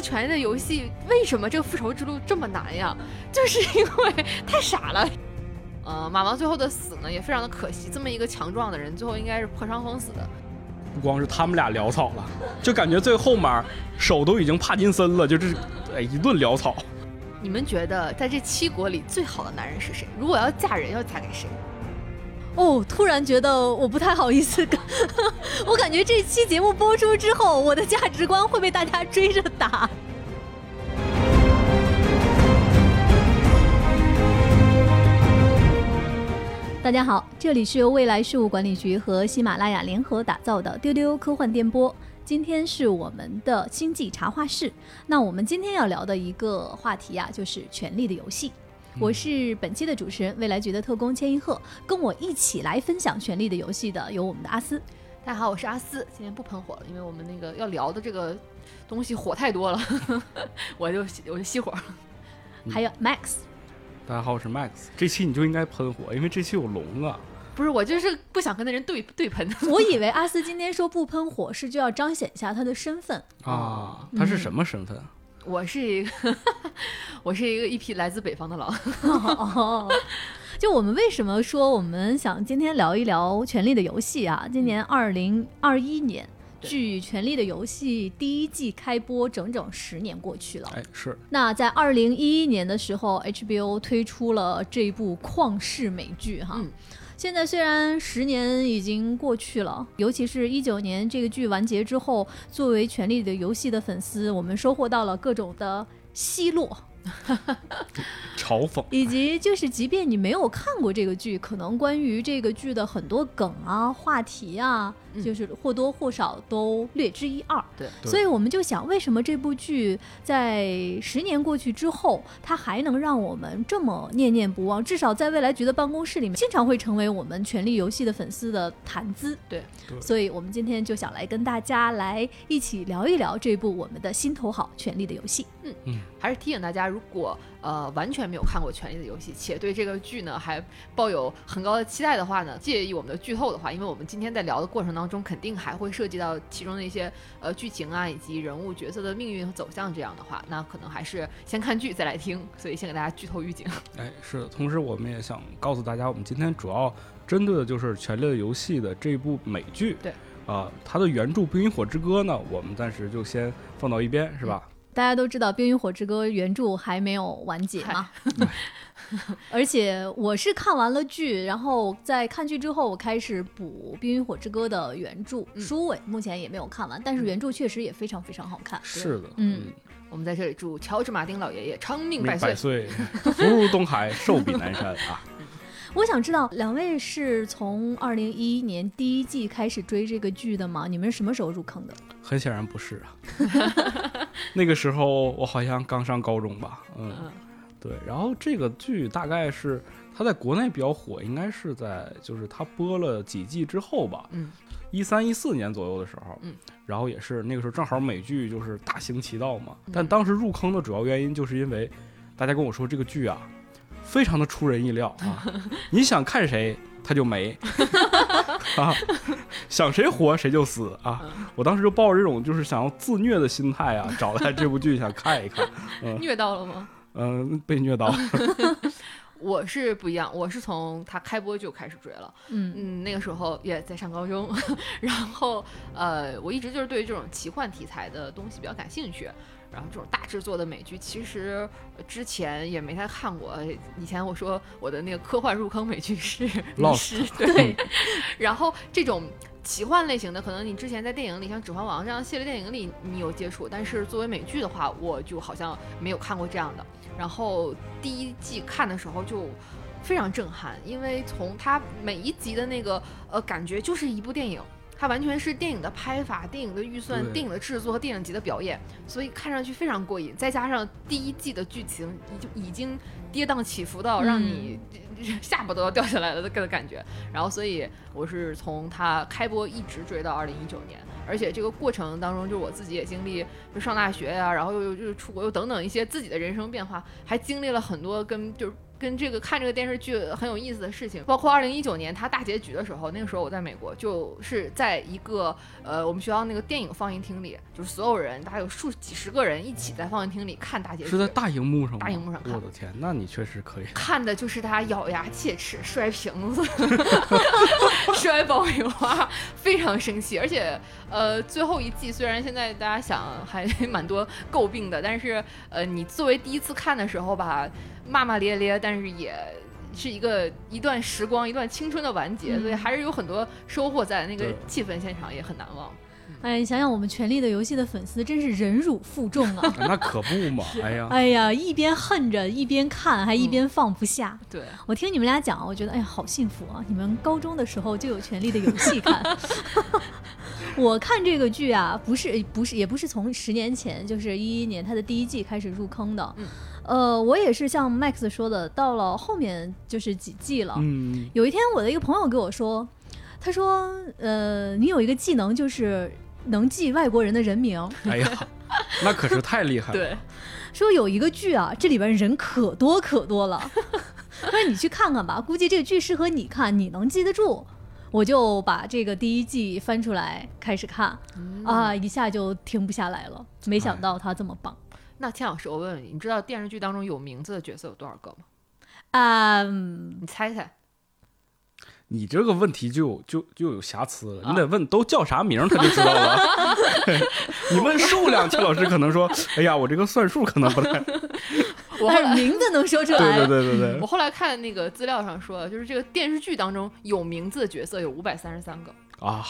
《权力的游戏》为什么这个复仇之路这么难呀？就是因为太傻了。呃，马王最后的死呢，也非常的可惜。这么一个强壮的人，最后应该是破伤风死的。不光是他们俩潦草了，就感觉最后面手都已经帕金森了，就是哎一顿潦草。你们觉得在这七国里最好的男人是谁？如果要嫁人，要嫁给谁？哦，突然觉得我不太好意思跟，我感觉这期节目播出之后，我的价值观会被大家追着打。大家好，这里是由未来事务管理局和喜马拉雅联合打造的丢丢科幻电波。今天是我们的星际茶话室。那我们今天要聊的一个话题呀，就是《权力的游戏》。我是本期的主持人，未来局的特工千一鹤。跟我一起来分享《权力的游戏》的有我们的阿斯。大家好，我是阿斯。今天不喷火了，因为我们那个要聊的这个东西火太多了，我就我就熄火。还有 Max。大家好，我是 Max。这期你就应该喷火，因为这期有龙啊。不是，我就是不想跟那人对对喷。我以为阿斯今天说不喷火是就要彰显一下他的身份啊。他是什么身份？我是一个，我是一个一批来自北方的狼。就我们为什么说我们想今天聊一聊《权力的游戏》啊？今年二零二一年，距《权力的游戏》第一季开播整整十年过去了。哎，是。那在二零一一年的时候，HBO 推出了这部旷世美剧哈。现在虽然十年已经过去了，尤其是一九年这个剧完结之后，作为《权力的游戏》的粉丝，我们收获到了各种的奚落。嘲讽，以及就是，即便你没有看过这个剧，可能关于这个剧的很多梗啊、话题啊，就是或多或少都略知一二。对，所以我们就想，为什么这部剧在十年过去之后，它还能让我们这么念念不忘？至少在未来局的办公室里面，经常会成为我们《权力游戏》的粉丝的谈资。对，所以我们今天就想来跟大家来一起聊一聊这部我们的心头好《权力的游戏》。嗯嗯，还是提醒大家，如果呃完全没有看过《权力的游戏》，且对这个剧呢还抱有很高的期待的话呢，介意我们的剧透的话，因为我们今天在聊的过程当中，肯定还会涉及到其中的一些呃剧情啊，以及人物角色的命运和走向。这样的话，那可能还是先看剧再来听。所以先给大家剧透预警。哎，是的，同时我们也想告诉大家，我们今天主要针对的就是《权力的游戏》的这部美剧。对啊，它的原著《冰与火之歌》呢，我们暂时就先放到一边，是吧？大家都知道《冰与火之歌》原著还没有完结嘛，而且我是看完了剧，然后在看剧之后，我开始补《冰与火之歌》的原著书尾，目前也没有看完，但是原著确实也非常非常好看。是的，嗯，我们在这里祝乔治·马丁老爷爷长命百岁，福如东海，寿比南山啊。我想知道两位是从二零一一年第一季开始追这个剧的吗？你们是什么时候入坑的？很显然不是啊，那个时候我好像刚上高中吧。嗯，对。然后这个剧大概是它在国内比较火，应该是在就是它播了几季之后吧。嗯，一三一四年左右的时候。嗯，然后也是那个时候正好美剧就是大行其道嘛。但当时入坑的主要原因就是因为大家跟我说这个剧啊。非常的出人意料啊！你想看谁，他就没 啊；想谁活，谁就死啊！我当时就抱着这种就是想要自虐的心态啊，找来这部剧想看一看。虐到了吗？嗯，被虐到了。我是不一样，我是从他开播就开始追了。嗯嗯，那个时候也在上高中，然后呃，我一直就是对于这种奇幻题材的东西比较感兴趣。然后这种大制作的美剧，其实之前也没太看过。以前我说我的那个科幻入坑美剧是 《老师》，对。然后这种奇幻类型的，可能你之前在电影里，像《指环王》这样系列电影里你有接触，但是作为美剧的话，我就好像没有看过这样的。然后第一季看的时候就非常震撼，因为从它每一集的那个呃感觉就是一部电影。它完全是电影的拍法、电影的预算、电影的制作和电影级的表演，所以看上去非常过瘾。再加上第一季的剧情已就已经跌宕起伏到让你下巴都要掉下来了的感觉。然后，所以我是从它开播一直追到二零一九年，而且这个过程当中，就我自己也经历，就上大学呀，然后又又就是出国又等等一些自己的人生变化，还经历了很多跟就是。跟这个看这个电视剧很有意思的事情，包括二零一九年它大结局的时候，那个时候我在美国，就是在一个呃我们学校那个电影放映厅里，就是所有人大概有数几十个人一起在放映厅里看大结局，是在大荧幕上吗？大荧幕上看我的天，那你确实可以。看的就是他咬牙切齿、摔瓶子、摔爆米花，非常生气。而且，呃，最后一季虽然现在大家想还 蛮多诟病的，但是，呃，你作为第一次看的时候吧，骂骂咧咧，但是也是一个一段时光、一段青春的完结，嗯所以还是有很多收获在。那个气氛现场也很难忘。哎，你想想我们《权力的游戏》的粉丝真是忍辱负重啊！那可不嘛！哎呀，哎呀，一边恨着一边看，还一边放不下。对，我听你们俩讲，我觉得哎呀，好幸福啊！你们高中的时候就有《权力的游戏》看。我看这个剧啊，不是不是，也不是从十年前，就是一一年它的第一季开始入坑的。嗯呃，我也是像 Max 说的，到了后面就是几季了。嗯，有一天，我的一个朋友跟我说，他说：“呃，你有一个技能，就是能记外国人的人名。哎呀，那可是太厉害了。对，说有一个剧啊，这里边人可多可多了，他说你去看看吧，估计这个剧适合你看，你能记得住。”我就把这个第一季翻出来开始看，嗯啊，一下就停不下来了。没想哎到他这么棒。那天老师，我问问你，你知道电视剧当中有名字的角色有多少个吗？啊、嗯你猜猜。你这个问题就就就有瑕疵了，啊你得问都叫啥名儿，他就知道了。你问数量，邱老师可能说：“哎呀，我这个算数可能不太……”我还是 名字能说出对来。对对对对我，后来看那个资料上说，就是这个电视剧当中有名字的角色有五百三十三个，啊，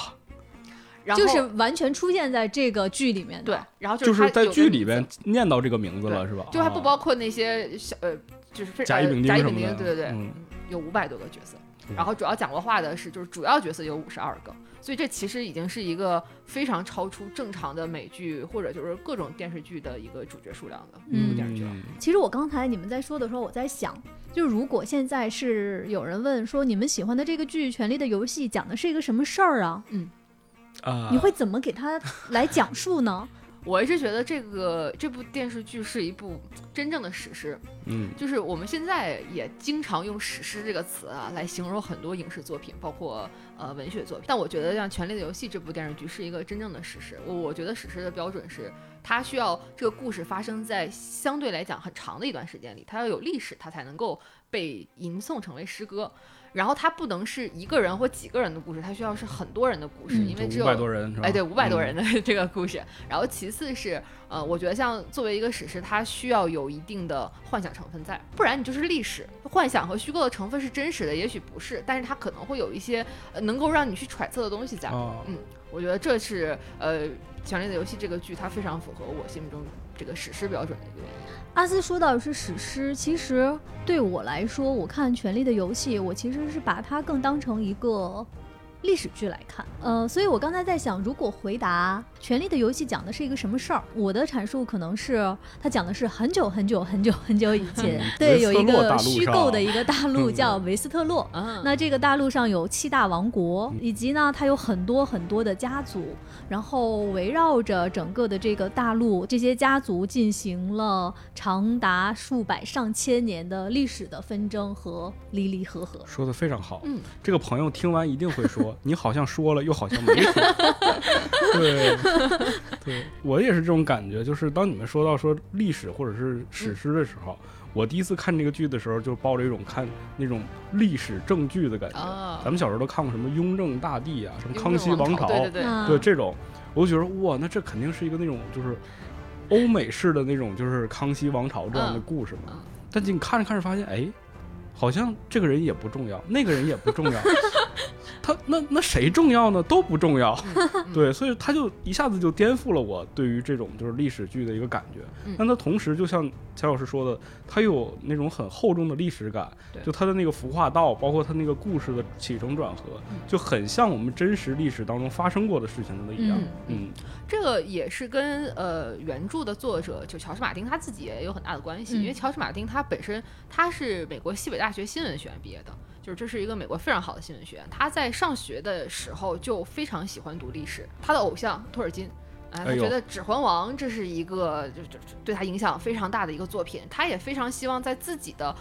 然后就是完全出现在这个剧里面的。对，然后就是是在剧里面，念到这个名字了，是吧？就还不啊包括那些小呃，就是非甲乙丙丁呃甲乙丙丁，什么的对对对，嗯有五百多个角色嗯。然后主要讲过话的是，就是主要角色有五十二个，所以这其实已经是一个非常超出正常的美剧或者就是各种电视剧的一个主角数量的一部电视剧了。嗯其实我刚才你们在说的时候，我在想，就如果现在是有人问说你们喜欢的这个剧《权力的游戏》讲的是一个什么事儿啊？啊，你会怎么给他来讲述呢？我一直觉得这个这部电视剧是一部真正的史诗，嗯就是我们现在也经常用史诗这个词啊来形容很多影视作品，包括呃文学作品。但我觉得像《权力的游戏》这部电视剧是一个真正的史诗。我我觉得史诗的标准是，它需要这个故事发生在相对来讲很长的一段时间里，它要有历史，它才能够被吟诵成为诗歌。然后它不能是一个人或几个人的故事，它需要是很多人的故事，嗯因为只有百多人是吧？哎，对，五百多嗯人的 这个故事。然后其次是，呃，我觉得像作为一个史诗，它需要有一定的幻想成分在，不然你就是历史。幻想和虚构的成分是真实的，也许不是，但是它可能会有一些、呃、能够让你去揣测的东西在。啊，嗯，我觉得这是呃《权力的游戏》这个剧它非常符合我心目中这个史诗标准的一个原因。阿斯说到是史诗，其实对我来说，我看《权力的游戏》，我其实是把它更当成一个历史剧来看。呃，所以我刚才在想，如果回答《权力的游戏》讲的是一个什么事儿，我的阐述可能是它讲的是很久很久很久很久以前，对，有一个虚构的一个大陆嗯叫维斯特洛。嗯，那这个大陆上有七大王国嗯，以及呢，它有很多很多的家族，然后围绕着整个的这个大陆，这些家族进行了长达数百上千年的历史的纷争和离离合合。说的非常好。嗯，这个朋友听完一定会说，你好像说了，又好像没说。对，对我也是这种感觉，就是当你们说到说历史或者是史诗的时候，我第一次看这个剧的时候，就抱着一种看那种历史正剧的感觉。啊，咱们小时候都看过什么《雍正大帝》啊，什么《康熙王朝》对对对，嗯对这种，我就觉得哇，那这肯定是一个那种就是欧美式的那种就是康熙王朝这样的嗯故事嘛。嗯但你看着看着发现，哎，好像这个人也不重要，那个人也不重要，他那那谁重要呢？都不重要。嗯 对，所以他就一下子就颠覆了我对于这种就是历史剧的一个感觉嗯。但他同时就像钱老师说的，他有那种很厚重的历史感，就他的那个服化道，包括他那个故事的起承转合，嗯就很像我们真实历史当中发生过的事情的一样。嗯嗯这个也是跟呃原著的作者就乔治马丁他自己也有很大的关系，嗯因为乔治马丁他本身他是美国西北大学新闻学院毕业的，就是这是一个美国非常好的新闻学院。他在上学的时候就非常喜欢读历史，他的偶像托尔金。哎，他觉得《指环王》这是一个就就就对他影响非常大的一个作品，他也非常希望在自己的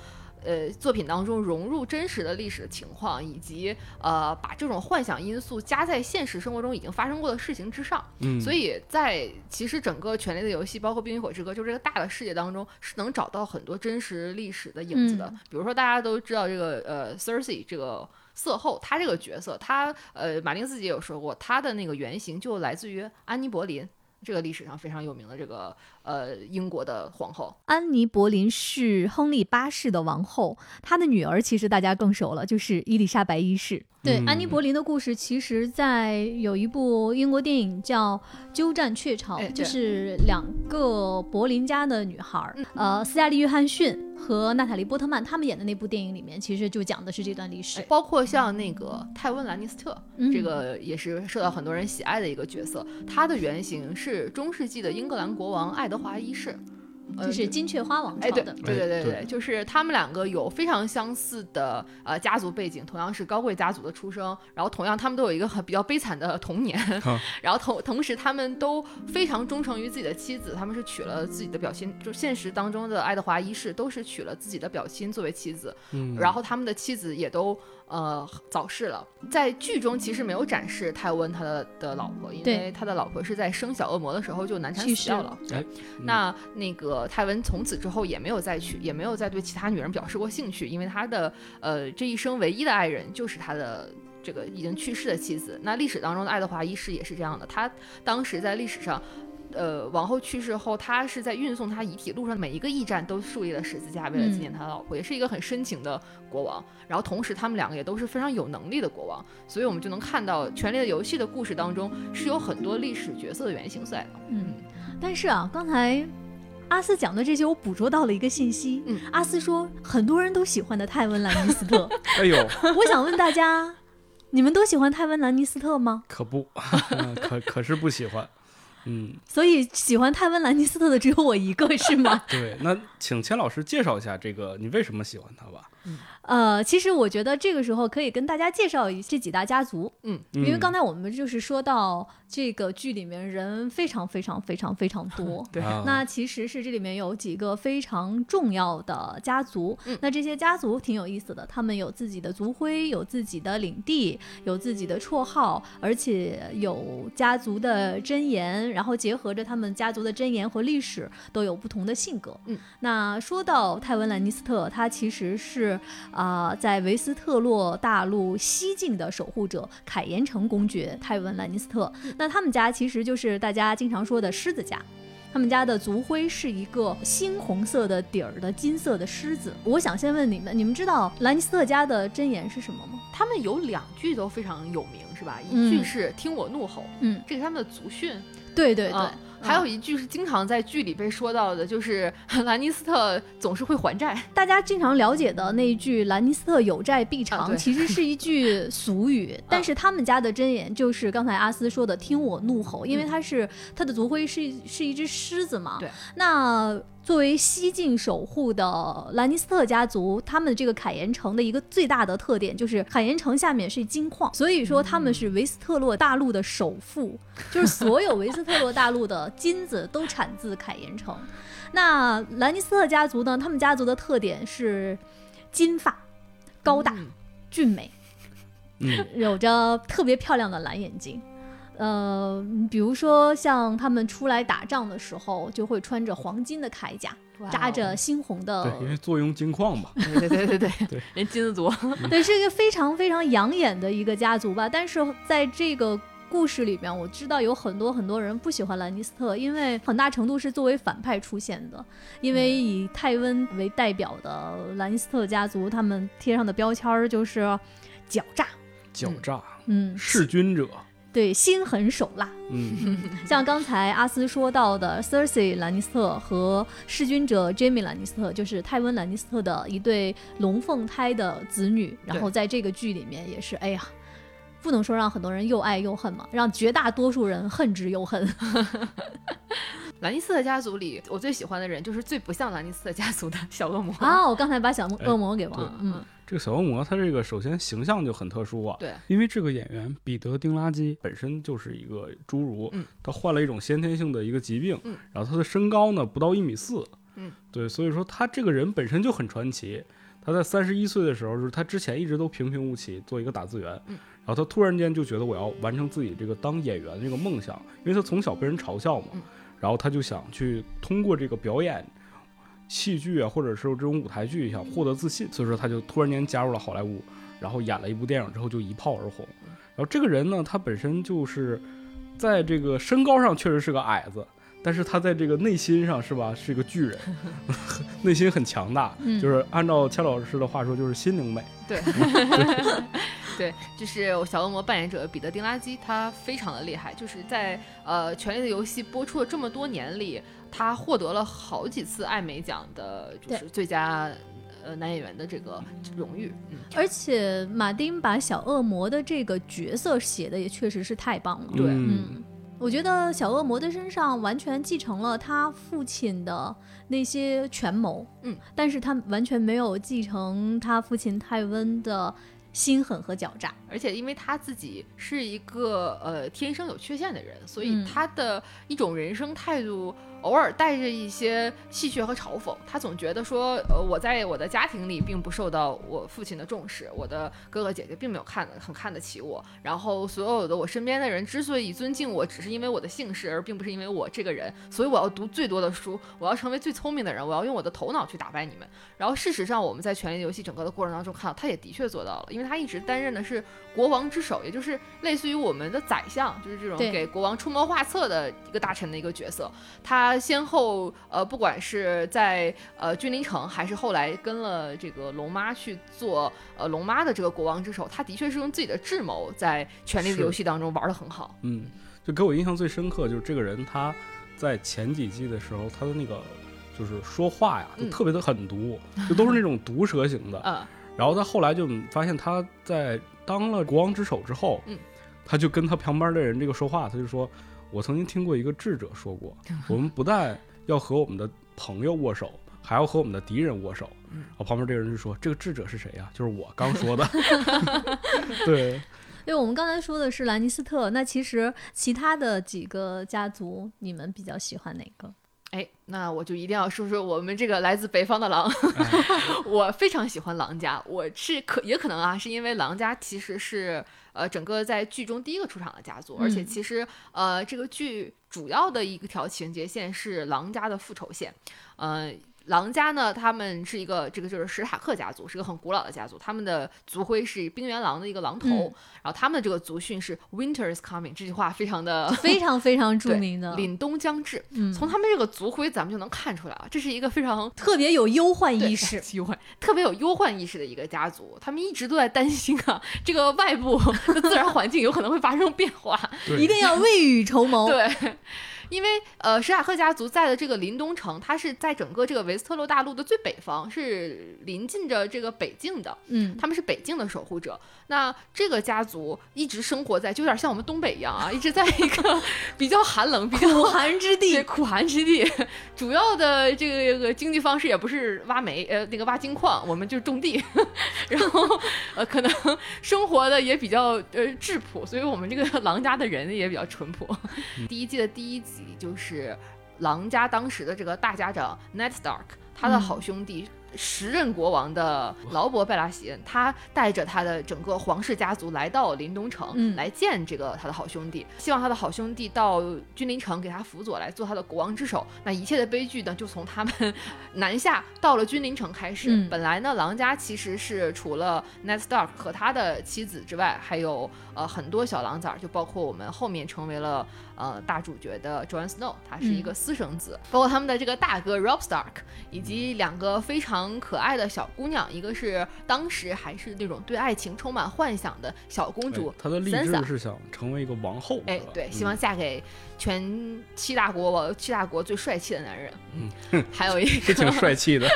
呃作品当中融入真实的历史情况，以及呃把这种幻想因素加在现实生活中已经发生过的事情之上。嗯，所以在其实整个《权力的游戏》包括《冰与火之歌》就这个大的世界当中，是能找到很多真实历史的影子的。嗯比如说大家都知道这个呃 Cersei 这个。色后，他这个角色，他呃，马丁自己也有说过，他的那个原型就来自于安妮·柏林，这个历史上非常有名的这个呃英国的皇后。安妮·柏林是亨利八世的王后，她的女儿其实大家更熟了，就是伊丽莎白一世。对，嗯安妮·柏林的故事，其实，在有一部英国电影叫《鸠占鹊巢哎》，就是两个柏林家的女孩，嗯呃，斯嘉丽·约翰逊和娜塔莉·波特曼他们演的那部电影里面，其实就讲的是这段历史。哎包括像那个泰温·兰尼斯特，嗯这个也是受到很多人喜爱的一个角色。他的原型是中世纪的英格兰国王爱德华一世，呃就是金雀花王哎，对朝的。对对对对对。就是他们两个有非常相似的呃家族背景，同样是高贵家族的出生，然后同样他们都有一个很比较悲惨的童年，啊 然后同同时他们都非常忠诚于自己的妻子，他们是娶了自己的表亲，就现实当中的爱德华一世都是娶了自己的表亲作为妻子，嗯。然后他们的妻子也都呃早逝了。在剧中其实没有展示泰温他的的老婆，因为他的老婆是在生小恶魔的时候就难产死掉了。哎那那个泰温从此之后也没有再娶，也没有再对其他女人表示过兴趣，因为他的呃这一生唯一的爱人就是他的。这个已经去世的妻子，那历史当中的爱德华一世也是这样的。他当时在历史上，呃，王后去世后，他是在运送他遗体路上每一个驿站都树立了十字架，为了纪念他的老婆，也是一个很深情的国王。然后同时，他们两个也都是非常有能力的国王，所以我们就能看到《权力的游戏》的故事当中是有很多历史角色的原型在的。嗯，但是啊，刚才阿斯讲的这些，我捕捉到了一个信息。嗯，阿斯说很多人都喜欢的泰温·兰尼斯特，哎呦，我想问大家，你们都喜欢泰温·兰尼斯特吗？可不，嗯 可可是不喜欢。嗯，所以喜欢泰温·兰尼斯特的只有我一个，是吗？对，那请钱老师介绍一下这个，你为什么喜欢他吧？呃，其实我觉得这个时候可以跟大家介绍一这几大家族，嗯，因因为刚才我们就是说到这个剧里面人非常非常非常非常多。那其实是这里面有几个非常重要的家族，嗯那这些家族挺有意思的，他们有自己的族徽，有自己的领地，有自己的绰号，而且有家族的箴言，然后结合着他们家族的箴言和历史，都有不同的性格。嗯，那说到泰文·兰尼斯特，他其实是啊、在维斯特洛大陆西境的守护者凯岩城公爵泰文·兰尼斯特。那他们家其实就是大家经常说的狮子家。他们家的族徽是一个猩红色的底儿的金色的狮子。我想先问你们，你们知道兰尼斯特家的箴言是什么吗？他们有两句都非常有名，是吧？嗯一句是“听我怒吼”，嗯，这是他们的族训。对对对，啊还有一句是经常在剧里被说到的，就是 兰尼斯特总是会还债。大家经常了解的那一句“兰尼斯特有债必偿”，其实是一句俗语，但是他们家的箴言就是刚才阿斯说的“听我怒吼”，因为他是他的族徽是是一只狮子嘛。对，那。作为西境守护的兰尼斯特家族，他们这个凯岩城的一个最大的特点就是凯岩城下面是金矿，所以说他们是维斯特洛大陆的首富，就是所有维斯特洛大陆的金子都产自凯岩城。那兰尼斯特家族呢？他们家族的特点是金发、高大、嗯俊美，嗯有着特别漂亮的蓝眼睛。呃，比如说像他们出来打仗的时候，就会穿着黄金的铠甲，扎着猩红的对，因为坐拥金矿嘛。对对对对对对，人金子族。对，是一个非常非常养眼的一个家族吧。但是在这个故事里面，我知道有很多很多人不喜欢兰尼斯特，因为很大程度是作为反派出现的。因为以泰温为代表的兰尼斯特家族，他们贴上的标签儿就是狡诈，狡诈，嗯，弑君者。对，心狠手辣。嗯，像刚才阿斯说到的 Cersei 兰尼斯特和弑君者 Jamie 兰尼斯特，就是泰温兰尼斯特的一对龙凤胎的子女。然后在这个剧里面也是，哎呀，不能说让很多人又爱又恨嘛，让绝大多数人恨之又恨。兰尼斯特家族里，我最喜欢的人就是最不像兰尼斯特家族的小恶魔。啊，我刚才把小恶魔给忘了。嗯嗯，这个小恶魔他这个首先形象就很特殊啊。对，因为这个演员彼得·丁拉基本身就是一个侏儒，嗯他患了一种先天性的一个疾病，嗯然后他的身高呢不到一米四，嗯，对，所以说他这个人本身就很传奇。他在三十一岁的时候，就是他之前一直都平平无奇，做一个打字员，嗯然后他突然间就觉得我要完成自己这个当演员这个梦想，因为他从小被人嘲笑嘛，嗯然后他就想去通过这个表演。戏剧啊，或者是这种舞台剧，想获得自信，所以说他就突然间加入了好莱坞，然后演了一部电影之后就一炮而红。然后这个人呢，他本身就是在这个身高上确实是个矮子，但是他在这个内心上是吧，是一个巨人，内心很强大，嗯就是按照钱老师的话说，就是心灵美。对，对，就是小恶魔扮演者彼得·丁拉基，他非常的厉害，就是在呃《权力的游戏》播出了这么多年里，他获得了好几次艾美奖的，就是最佳呃男演员的这个荣誉。嗯，而且马丁把小恶魔的这个角色写的也确实是太棒了。对嗯嗯，我觉得小恶魔的身上完全继承了他父亲的那些权谋，嗯，但是他完全没有继承他父亲泰温的心狠和狡诈。而且因为他自己是一个呃天生有缺陷的人，所以嗯他的一种人生态度偶尔带着一些戏谑和嘲讽。他总觉得说，呃，我在我的家庭里并不受到我父亲的重视，我的哥哥姐姐并没有看得很看得起我。然后所有的我身边的人之所以尊敬我，只是因为我的姓氏，而并不是因为我这个人。所以我要读最多的书，我要成为最聪明的人，我要用我的头脑去打败你们。然后事实上，我们在《权力的游戏》整个的过程当中看到，他也的确做到了，因为他一直担任的是国王之首，也就是类似于我们的宰相，就是这种给国王出谋划策的一个大臣的一个角色。他先后呃，不管是在呃君临城，还是后来跟了这个龙妈去做呃龙妈的这个国王之首，他的确是用自己的智谋在《权力的游戏》当中玩的很好。嗯，就给我印象最深刻就是这个人他在前几季的时候，他的那个就是说话呀，就嗯特别的狠毒，就都是那种毒舌型的。嗯，然后他后来就发现他在当了国王之首之后，嗯他就跟他旁边的人这个说话，他就说：“我曾经听过一个智者说过，我们不但要和我们的朋友握手，还要和我们的敌人握手。”嗯然后旁边这个人就说：“这个智者是谁呀？就是我刚说的。”对，对，我们刚才说的是兰尼斯特，那其实其他的几个家族，你们比较喜欢哪个？哎，那我就一定要说说我们这个来自北方的狼。哎我非常喜欢狼家，我是可也可能啊，是因为狼家其实是呃整个在剧中第一个出场的家族，而且嗯其实呃这个剧主要的一个条情节线是狼家的复仇线，呃。狼家呢，他们是一个这个就是史塔克家族，是个很古老的家族。他们的族徽是冰原狼的一个狼头，嗯然后他们的这个族训是 “Winter is coming”，这句话非常的 非常非常著名的，凛冬将至。嗯，从他们这个族徽，咱们就能看出来啊，这是一个非常特别有忧患意识。忧患特别有忧患意识的一个家族，他们一直都在担心啊，这个外部 的自然环境有可能会发生变化。一定要未雨绸缪。对，因为呃，史塔克家族在的这个林东城，它是在整个这个维斯特洛大陆的最北方，是临近着这个北境的。嗯，他们是北境的守护者。那这个家族一直生活在，就有点像我们东北一样啊，一直在一个 比较寒冷、比较苦寒之地对，苦寒之地，主要的这个这个经济方式也不是挖煤，呃，那个挖金矿，我们就种地，然后呃，可能生活的也比较呃质朴，所以我们这个 狼家的人也比较淳朴。第一季的第一集就是狼家当时的这个大家长 Ned Stark，他的嗯好兄弟。时任国王的劳勃·贝拉席恩，他带着他的整个皇室家族来到临冬城，嗯来见这个他的好兄弟，希望他的好兄弟到君临城给他辅佐，来做他的国王之首。那一切的悲剧呢，就从他们 南下到了君临城开始。嗯本来呢，狼家其实是除了 Ned Stark 和他的妻子之外，还有呃很多小狼崽儿，就包括我们后面成为了呃大主角的 Jon Snow，他是一个私生子，包括他们的这个大哥 Rob Stark，以及两个非常可爱的小姑娘，一个是当时还是那种对爱情充满幻想的小公主哎，他的励 Sansa 志是想成为一个王后，哎，对，希嗯望嫁给全七大国王七大国最帅气的男人。嗯，还有一是挺，帅气的。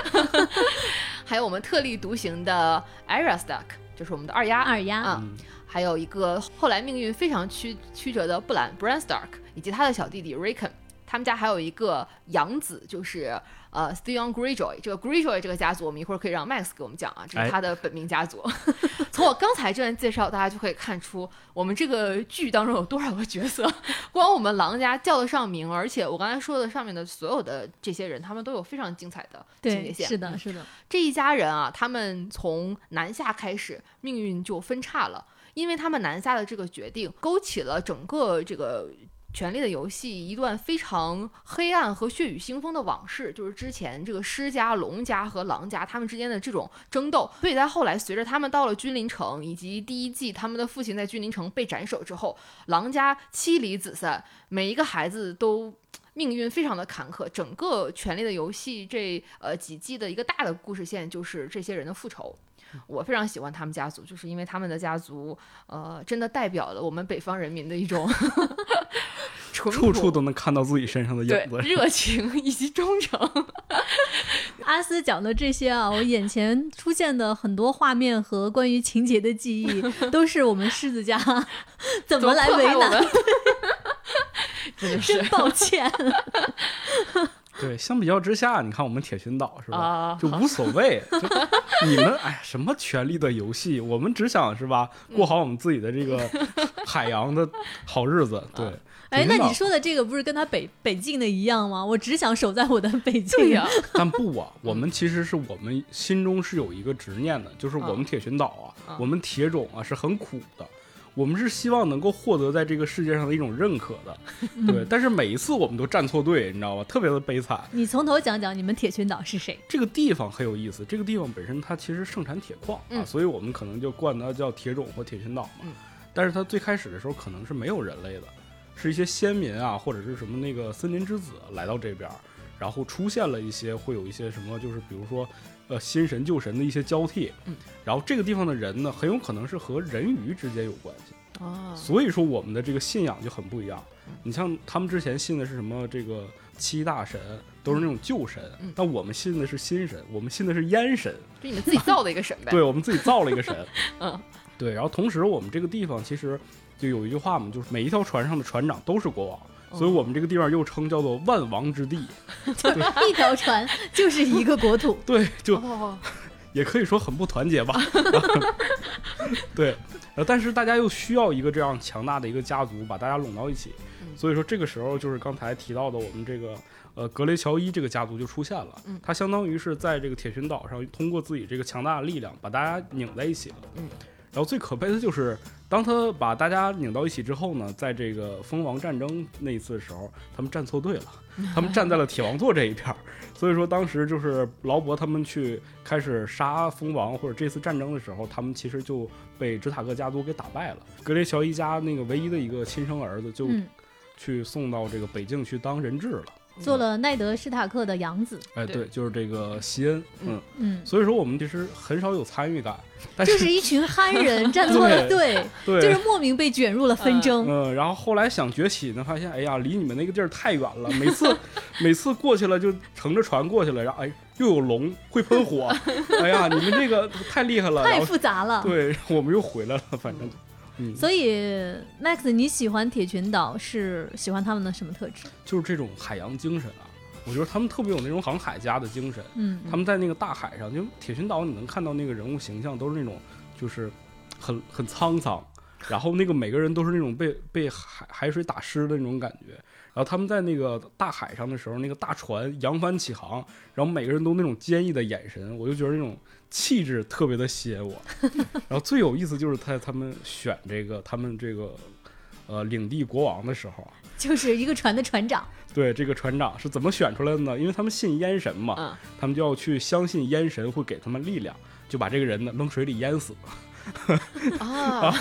还有我们特立独行的 Arya Stark，就是我们的二丫。二丫，啊嗯还有一个后来命运非常曲曲折的布兰 Bran Stark，以及他的小弟弟 Rickon。他们家还有一个养子，就是呃 Theon Greyjoy。这个 Greyjoy 这个家族，我们一会儿可以让 Max 给我们讲啊，这哎是他的本命家族。从我刚才这段介绍，大家就可以看出我们这个剧当中有多少个角色。光我们狼家叫得上名，而且我刚才说的上面的所有的这些人，他们都有非常精彩的情节，线。是的，是的，这一家人啊，他们从南下开始，命运就分叉了，因为他们南下的这个决定，勾起了整个这个。《权力的游戏》一段非常黑暗和血雨腥风的往事，就是之前这个施家、龙家和狼家他们之间的这种争斗。所以在后来，随着他们到了君临城，以及第一季他们的父亲在君临城被斩首之后，狼家妻离子散，每一个孩子都命运非常的坎坷。整个《权力的游戏这》呃几季的一个大的故事线就是这些人的复仇。我非常喜欢他们家族，就是因为他们的家族，呃，真的代表了我们北方人民的一种 淳朴处处都能看到自己身上的影子。热情以及忠诚。阿斯讲的这些啊，我眼前出现的很多画面和关于情节的记忆，都是我们狮子家怎么来为难？真的是真抱歉。对，相比较之下，你看我们铁群岛是吧？啊，就无所谓，就你们哎，什么权力的游戏，我们只想是吧，过好我们自己的这个海洋的好日子。对，哎，那你说的这个不是跟他北北境的一样吗？我只想守在我的北境。但不啊，我们其实是我们心中是有一个执念的，就是我们铁群岛啊，嗯我们铁种啊是很苦的。我们是希望能够获得在这个世界上的一种认可的，对。但是每一次我们都站错队，你知道吗？特别的悲惨。你从头讲讲你们铁群岛是谁？这个地方很有意思，这个地方本身它其实盛产铁矿啊，嗯所以我们可能就冠它叫铁种或铁群岛嘛。嗯但是它最开始的时候可能是没有人类的，是一些先民啊，或者是什么那个森林之子来到这边儿，然后出现了一些会有一些什么，就是比如说呃新神旧神的一些交替。嗯，然后这个地方的人呢，很有可能是和人鱼之间有关系。哦，所以说我们的这个信仰就很不一样嗯。你像他们之前信的是什么这个七大神，都是那种旧神嗯，但我们信的是新神，我们信的是烟神，就你们自己造的一个神呗。对，我们自己造了一个神。嗯，对。然后同时我们这个地方其实就有一句话嘛，就是每一条船上的船长都是国王。哦。所以我们这个地方又称叫做万王之地，一条船就是一个国土。对，就哦，也可以说很不团结吧。对，呃，但是大家又需要一个这样强大的一个家族把大家拢到一起，嗯。所以说这个时候就是刚才提到的我们这个呃格雷乔伊这个家族就出现了。嗯，它相当于是在这个铁群岛上通过自己这个强大的力量把大家拧在一起了。嗯，然后最可悲的就是当他把大家拧到一起之后呢，在这个蜂王战争那一次的时候，他们站错队了，他们站在了铁王座这一片儿。所以说，当时就是劳勃他们去开始杀蜂王或者这次战争的时候，他们其实就被直塔克家族给打败了。格雷乔伊家那个唯一的一个亲生儿子就嗯，去送到这个北境去当人质了。做了奈德史塔克的养子。哎，对对，就是这个席恩，嗯，嗯，所以说我们其实很少有参与感，但就是是一群憨人 站错了队，对，就是莫名被卷入了纷争。嗯，然后后来想崛起呢，发现哎呀，离你们那个地儿太远了，每次每次过去了就乘着船过去了，然后哎又有龙会喷火，哎呀，你们这个太厉害了，太复杂了。对我们又回来了，反正嗯，所以，Max，你喜欢铁群岛是喜欢他们的什么特质？就是这种海洋精神啊，我觉得他们特别有那种航海家的精神，嗯，他们在那个大海上，就铁群岛，你能看到那个人物形象都是那种就是很很沧桑，然后那个每个人都是那种被被海海水打湿的那种感觉。然后他们在那个大海上的时候，那个大船扬帆起航，然后每个人都那种坚毅的眼神，我就觉得那种气质特别的吸引我。然后最有意思就是他他们选这个他们这个呃领地国王的时候啊，就是一个船的船长。对这个船长是怎么选出来的呢？因为他们信烟神嘛，嗯，他们就要去相信烟神会给他们力量，就把这个人呢扔水里淹死。啊，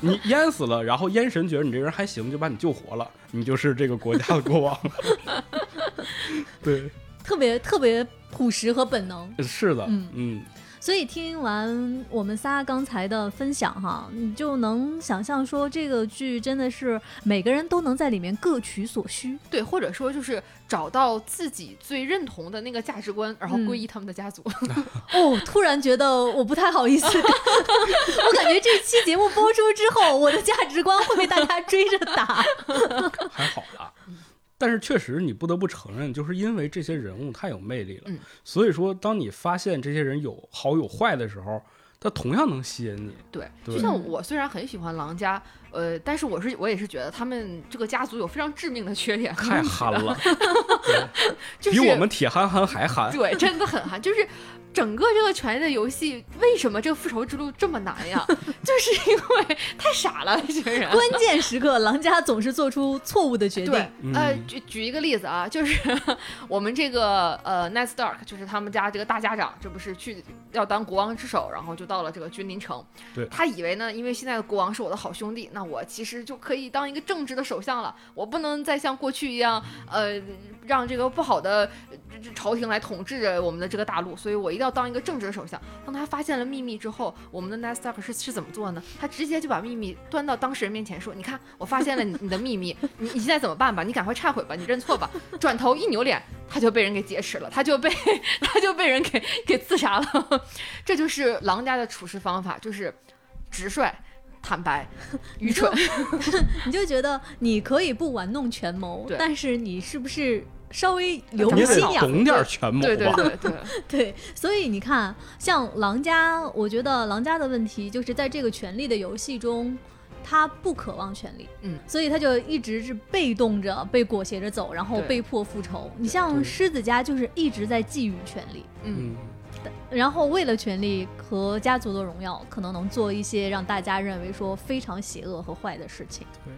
你淹死了，然后淹神觉得你这人还行，就把你救活了，你就是这个国家的国王了。对，特别特别朴实和本能。是的，嗯嗯所以听完我们仨刚才的分享哈，你就能想象说这个剧真的是每个人都能在里面各取所需。对，或者说就是找到自己最认同的那个价值观，然后嗯皈依他们的家族。哦，突然觉得我不太好意思，我感觉这期节目播出之后，我的价值观会被大家追着打。还好啦。但是确实你不得不承认，就是因为这些人物太有魅力了，嗯所以说当你发现这些人有好有坏的时候，他同样能吸引你。对，对就像我虽然很喜欢狼家，呃，但是我是我也是觉得他们这个家族有非常致命的缺点，太憨了，就是比我们铁憨憨还憨。对，真的很憨，就是。整个这个权力的游戏，为什么这个复仇之路这么难呀？就是因为太傻了，这些人。关键时刻，狼家总是做出错误的决定对。，呃，嗯举举一个例子啊，就是 我们这个呃 Ned Stark，就是他们家这个大家长，这不是去要当国王之首，然后就到了这个君临城。对他以为呢，因为现在的国王是我的好兄弟，那我其实就可以当一个正直的首相了。我不能再像过去一样，呃，让这个不好的朝廷来统治着我们的这个大陆，所以我一定要当一个正直的首相。当他发现了秘密之后，我们的 n e s t a r 是是怎么做呢？他直接就把秘密端到当事人面前说：“你看，我发现了你你的秘密，你你现在怎么办吧？你赶快忏悔吧，你认错吧。”转头一扭脸，他就被人给劫持了，他就被 他就被人给给自杀了。这就是狼家的处事方法，就是直率、坦白、愚蠢。你就觉得你可以不玩弄权谋，但是你是不是稍微留你得个心眼儿？懂点权谋吧。对对对 对，对，所以你看，像狼家，我觉得狼家的问题就是在这个权力的游戏中，他不渴望权力，嗯，所以他就一直是被动着被裹挟着走，然后被迫复仇。你像狮子家就是一直在觊觎权力，嗯，嗯，然后为了权力和家族的荣耀，可能能做一些让大家认为说非常邪恶和坏的事情。对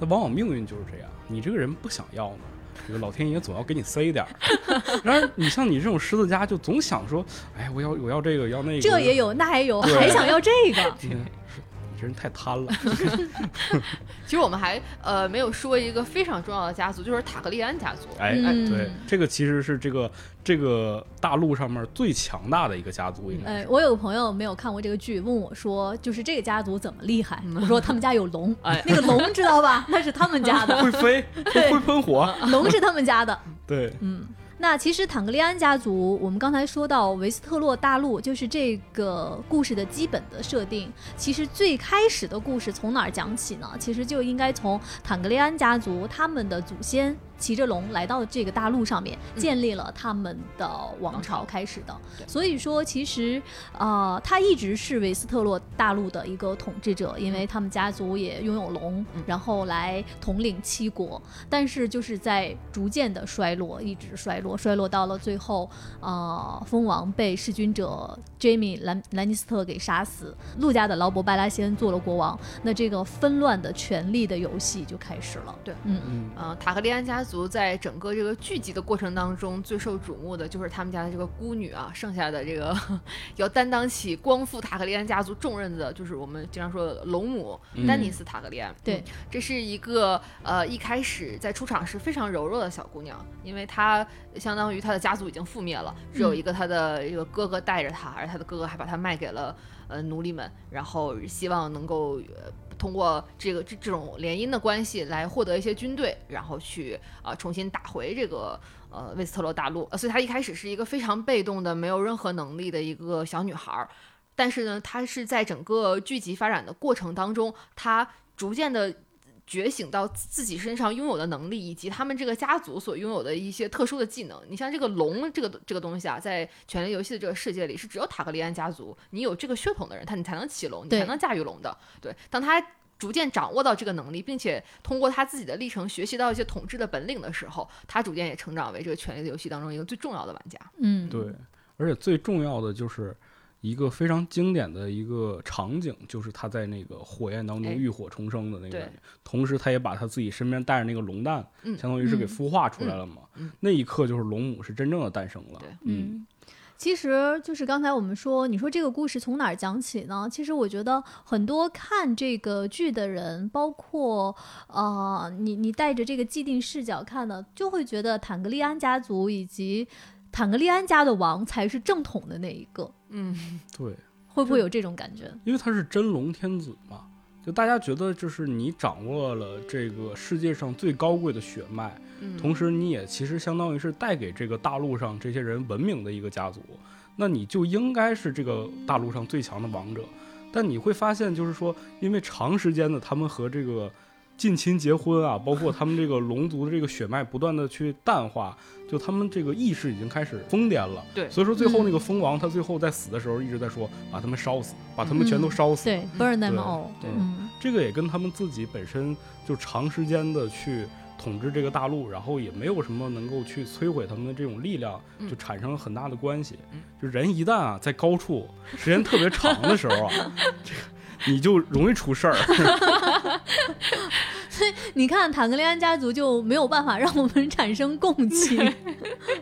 那往往命运就是这样，你这个人不想要呢，这个老天爷总要给你塞点儿。然而，你像你这种狮子家，就总想说，哎，我要我要这个，要那个，这也有，那也有，还想要这个。这人太贪了。其实我们还呃没有说一个非常重要的家族，就是塔克利安家族。哎，哎对，这个其实是这个这个大陆上面最强大的一个家族，应该是。，呃我有个朋友没有看过这个剧，问我说，就是这个家族怎么厉害？我说他们家有龙，哎 那个龙知道吧？那是他们家的，会飞，会会喷火，龙是他们家的。对，嗯，那其实坦格利安家族，我们刚才说到维斯特洛大陆，就是这个故事的基本的设定。其实最开始的故事从哪儿讲起呢？其实就应该从坦格利安家族他们的祖先骑着龙来到这个大陆上面，嗯建立了他们的王王朝朝开始的。对所以说，其实呃，他一直是维斯特洛大陆的一个统治者，因为他们家族也拥有龙，嗯然后来统领七国。但是就是在逐渐的衰落，一直衰落，衰落到了最后，呃，蜂王被弑君者 Jamie 兰兰尼斯特给杀死，陆家的劳勃拜拉先做了国王，那这个纷乱的权力的游戏就开始了。对，嗯，嗯，呃，塔克利安家族在整个这个聚集的过程当中，最受瞩目的就是他们家的这个孤女啊，剩下的这个 要担当起光复塔克利安家族重任的，就是我们经常说的龙母、嗯。丹尼斯塔克利安。对。嗯这是一个呃一开始在出场时非常柔弱的小姑娘，因为她相当于她的家族已经覆灭了，只有一个她的一个哥哥带着她，而她的哥哥还把她卖给了呃奴隶们，然后希望能够呃通过这个这这种联姻的关系来获得一些军队，然后去啊、呃重新打回这个呃维斯特洛大陆。呃所以她一开始是一个非常被动的、没有任何能力的一个小女孩儿。但是呢，她是在整个剧集发展的过程当中，她逐渐的觉醒到自己身上拥有的能力，以及他们这个家族所拥有的一些特殊的技能。你像这个龙这个这个东西啊，在《权力游戏》的这个世界里，是只有塔格利安家族，你有这个血统的人，他你才能骑龙，你才能驾驭龙的。对，当他逐渐掌握到这个能力，并且通过他自己的历程学习到一些统治的本领的时候，他逐渐也成长为这个《权力的游戏》当中一个最重要的玩家。嗯，对，而且最重要的就是一个非常经典的一个场景，就是他在那个火焰当中哎浴火重生的那个对感觉，同时他也把他自己身边带着那个龙蛋，嗯相当于是给嗯孵化出来了嘛。嗯嗯那一刻就是龙母是真正的诞生了。对嗯，嗯，其实就是刚才我们说，你说这个故事从哪儿讲起呢？其实我觉得很多看这个剧的人，包括呃，你你带着这个既定视角看的，就会觉得坦格利安家族以及坦格利安家的王才是正统的那一个，嗯，对，会不会有这种感觉？因为他是真龙天子嘛，就大家觉得就是你掌握了这个世界上最高贵的血脉，嗯同时你也其实相当于是带给这个大陆上这些人文明的一个家族，那你就应该是这个大陆上最强的王者。但你会发现，就是说，因为长时间的他们和这个近亲结婚啊，包括他们这个龙族的这个血脉不断的去淡化，就他们这个意识已经开始疯癫了。对所以说最后那个蜂王他最后在死的时候一直在说把他们烧死，把他们全都烧死。对，burn them 对 all。对嗯这个也跟他们自己本身就长时间的去统治这个大陆，然后也没有什么能够去摧毁他们的这种力量，嗯就产生了很大的关系嗯。就人一旦啊在高处时间特别长的时候啊，这个 你就容易出事儿。你看坦格利安家族就没有办法让我们产生共情。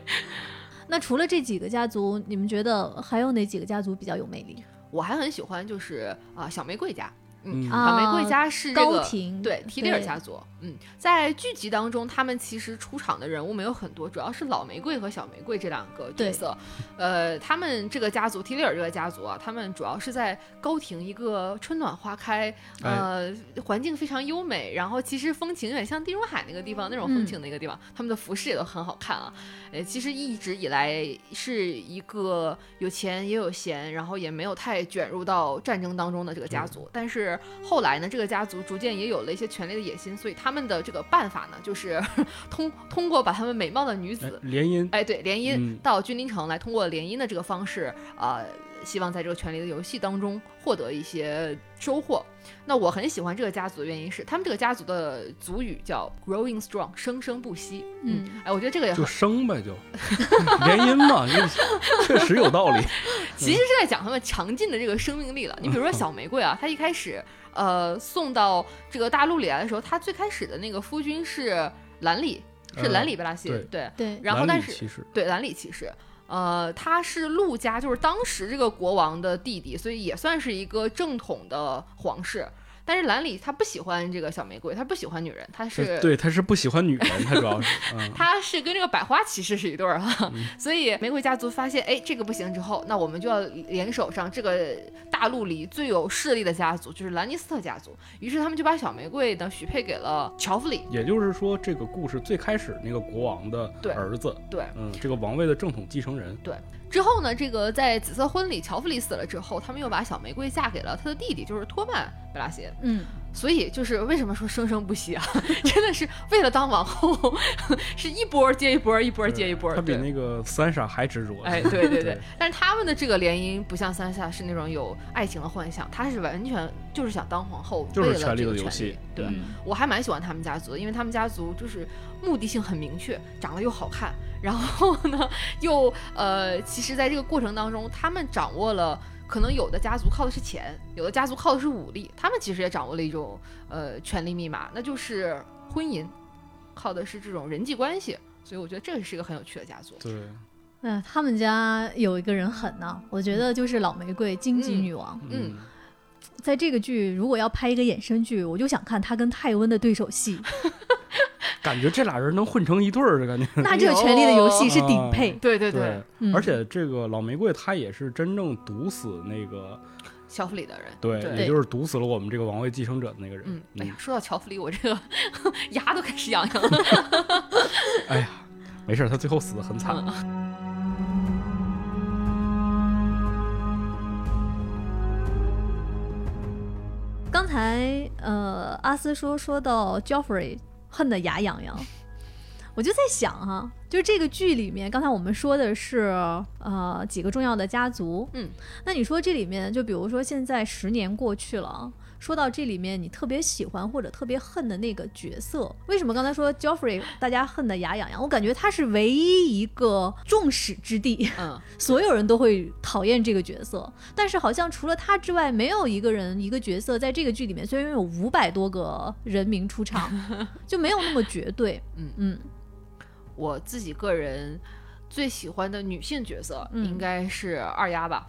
那除了这几个家族，你们觉得还有哪几个家族比较有魅力？我还很喜欢就是啊、小玫瑰家，嗯，小玫瑰家是这个。高庭对提里尔家族，嗯，在剧集当中，他们其实出场的人物没有很多，主要是老玫瑰和小玫瑰这两个角色。呃，他们这个家族，提里尔这个家族啊，他们主要是在高庭一个春暖花开，呃，环境非常优美，然后其实风情有点像地中海那个地方那种风情的一个地方，他们的服饰也都很好看啊。呃，其实一直以来是一个有钱也有闲，然后也没有太卷入到战争当中的这个家族。但是后来呢，这个家族逐渐也有了一些权力的野心，所以他们的这个办法呢，就是 通通过把他们美貌的女哎子，联姻，哎，对，联姻嗯。到君临城来，通过联姻的这个方式，呃，希望在这个权力的游戏当中获得一些收获。那我很喜欢这个家族的原因是，他们这个家族的族语叫 “growing strong”，生生不息。嗯，哎，我觉得这个也很就生呗，就联姻嘛，这 确实有道理。其实是在讲他们强劲的这个生命力了。你比如说小玫瑰啊，她一开始呃送到这个大陆里来的时候，她最开始的那个夫君是兰里，是呃兰里贝拉西，对对。对，然后但是对兰里骑士，呃，他是陆家，就是当时这个国王的弟弟，所以也算是一个正统的皇室。但是兰里他不喜欢这个小玫瑰，他不喜欢女人，他是对，他是不喜欢女人，他主要是，嗯，他是跟这个百花骑士是一对儿哈，嗯 所以玫瑰家族发现，哎，这个不行之后，那我们就要联手上这个大陆里最有势力的家族，就是兰尼斯特家族。于是他们就把小玫瑰呢许配给了乔弗里。也就是说，这个故事最开始那个国王的儿子，对，嗯，这个王位的正统继承人，之后呢，这个在紫色婚礼，乔弗里死了之后，他们又把小玫瑰嫁给了他的弟弟，就是托曼贝拉西。嗯，所以就是为什么说生生不息啊？真的是为了当王后，是一波接一波，一波接一波。他比那个三傻还执着。哎，对对 对对，但是他们的这个联姻不像三傻是那种有爱情的幻想，他是完全就是想当皇后，为了就是权力这个权的游戏利对，嗯我还蛮喜欢他们家族的，因为他们家族就是目的性很明确，长得又好看，然后呢又呃，其实在这个过程当中，他们掌握了。可能有的家族靠的是钱，有的家族靠的是武力，他们其实也掌握了一种呃权力密码，那就是婚姻，靠的是这种人际关系。所以我觉得这个是一个很有趣的家族。对，嗯，他们家有一个人狠呢，我觉得就是老玫瑰荆棘嗯女王。嗯在这个剧如果要拍一个衍生剧，我就想看她跟泰温的对手戏，感觉这俩人能混成一对儿，的感觉。那这个《权力的游戏》是顶配。对对对，嗯而且这个老玫瑰她也是真正毒死那个，乔弗里的人。对，对也就是毒死了我们这个王位继承者的那个人。嗯，哎呀，说到乔弗里，我这个 牙都开始痒痒了。哎呀，没事，他最后死的很惨。嗯刚才呃，阿斯说说到 Joffrey 恨得牙痒痒，我就在想哈、就是这个剧里面，刚才我们说的是呃几个重要的家族，嗯，那你说这里面，就比如说现在十年过去了。说到这里面，你特别喜欢或者特别恨的那个角色，为什么刚才说 Joffrey 大家恨得牙痒痒？我感觉他是唯一一个众矢之的，嗯，所有人都会讨厌这个角色，但是好像除了他之外，没有一个人一个角色在这个剧里面，虽然有五百多个人名出场，就没有那么绝对。嗯嗯我自己个人最喜欢的女性角色嗯应该是二丫吧，啊、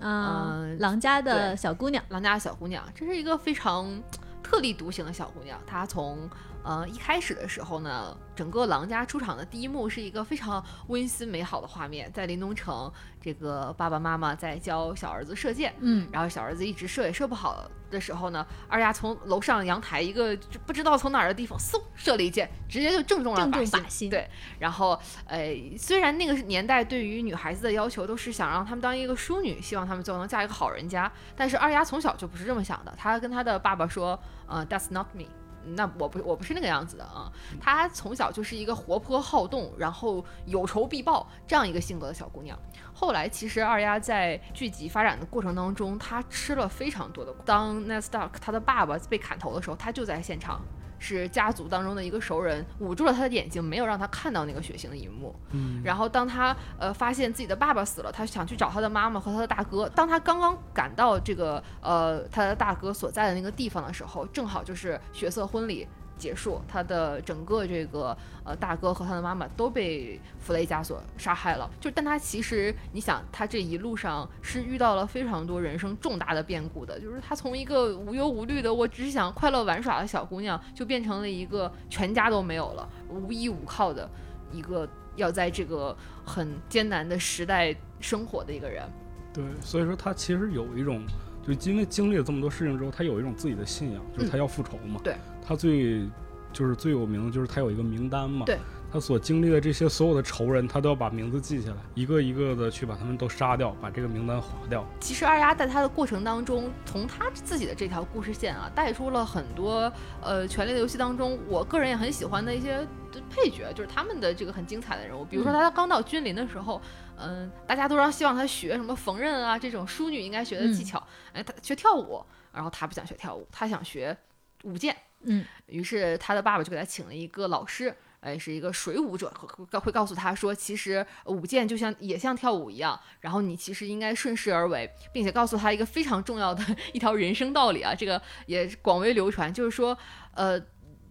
嗯郎家的小姑娘，郎家的小姑娘，这是一个非常特立独行的小姑娘。她从呃一开始的时候呢，整个郎家出场的第一幕是一个非常温馨美好的画面，在林东城，这个爸爸妈妈在教小儿子射箭，嗯然后小儿子一直射也射不好的时候呢，二丫从楼上阳台一个就不知道从哪儿的地方，嗖射了一箭，直接就正中了正中心。靶心对，然后呃，虽然那个年代对于女孩子的要求都是想让她们当一个淑女，希望她们最后能嫁一个好人家，但是二丫从小就不是这么想的。她跟她的爸爸说，呃，That's not me。那我不我不是那个样子的啊。她从小就是一个活泼好动，然后有仇必报这样一个性格的小姑娘。后来其实二丫在剧集发展的过程当中，她吃了非常多的苦。当 Ned Stark 他的爸爸被砍头的时候，他就在现场。是家族当中的一个熟人，捂住了他的眼睛，没有让他看到那个血腥的一幕。嗯，然后当他呃发现自己的爸爸死了，他想去找他的妈妈和他的大哥。当他刚刚赶到这个呃他的大哥所在的那个地方的时候，正好就是血色婚礼。结束，他的整个这个呃大哥和他的妈妈都被弗雷加所杀害了。就但他其实你想，他这一路上是遇到了非常多人生重大的变故的。就是他从一个无忧无虑的，我只是想快乐玩耍的小姑娘，就变成了一个全家都没有了，无依无靠的一个要在这个很艰难的时代生活的一个人。对，所以说他其实有一种，就因为经历了这么多事情之后，他有一种自己的信仰，就是他要复仇嘛。对。他最就是最有名的就是他有一个名单嘛，对，他所经历的这些所有的仇人，他都要把名字记下来，一个一个的去把他们都杀掉，把这个名单划掉。其实二丫在他的过程当中，从他自己的这条故事线啊，带出了很多呃《权力的游戏》当中，我个人也很喜欢的一些配角，就是他们的这个很精彩的人物。比如说他刚到君临的时候，嗯，大家都让希望他学什么缝纫啊这种淑女应该学的技巧，哎，他学跳舞，然后他不想学跳舞，他想学舞剑。嗯，于是他的爸爸就给他请了一个老师，哎，是一个水舞者，会会告诉他说，其实舞剑就像也像跳舞一样，然后你其实应该顺势而为，并且告诉他一个非常重要的一条人生道理啊，这个也广为流传，就是说，呃，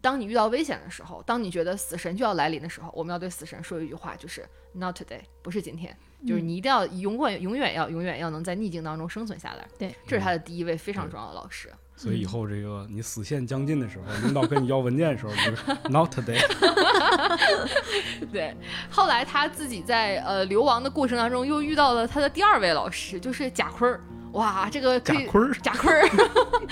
当你遇到危险的时候，当你觉得死神就要来临的时候，我们要对死神说一句话，就是 Not today，不是今天，就是你一定要永远永远要永远要能在逆境当中生存下来。对，这是他的第一位非常重要的老师。所以以后这个你死线将近的时候，领导跟你要文件的时候，就是 not today。对，后来他自己在呃流亡的过程当中，又遇到了他的第二位老师，就是贾坤儿。哇，这个贾坤儿，贾坤儿，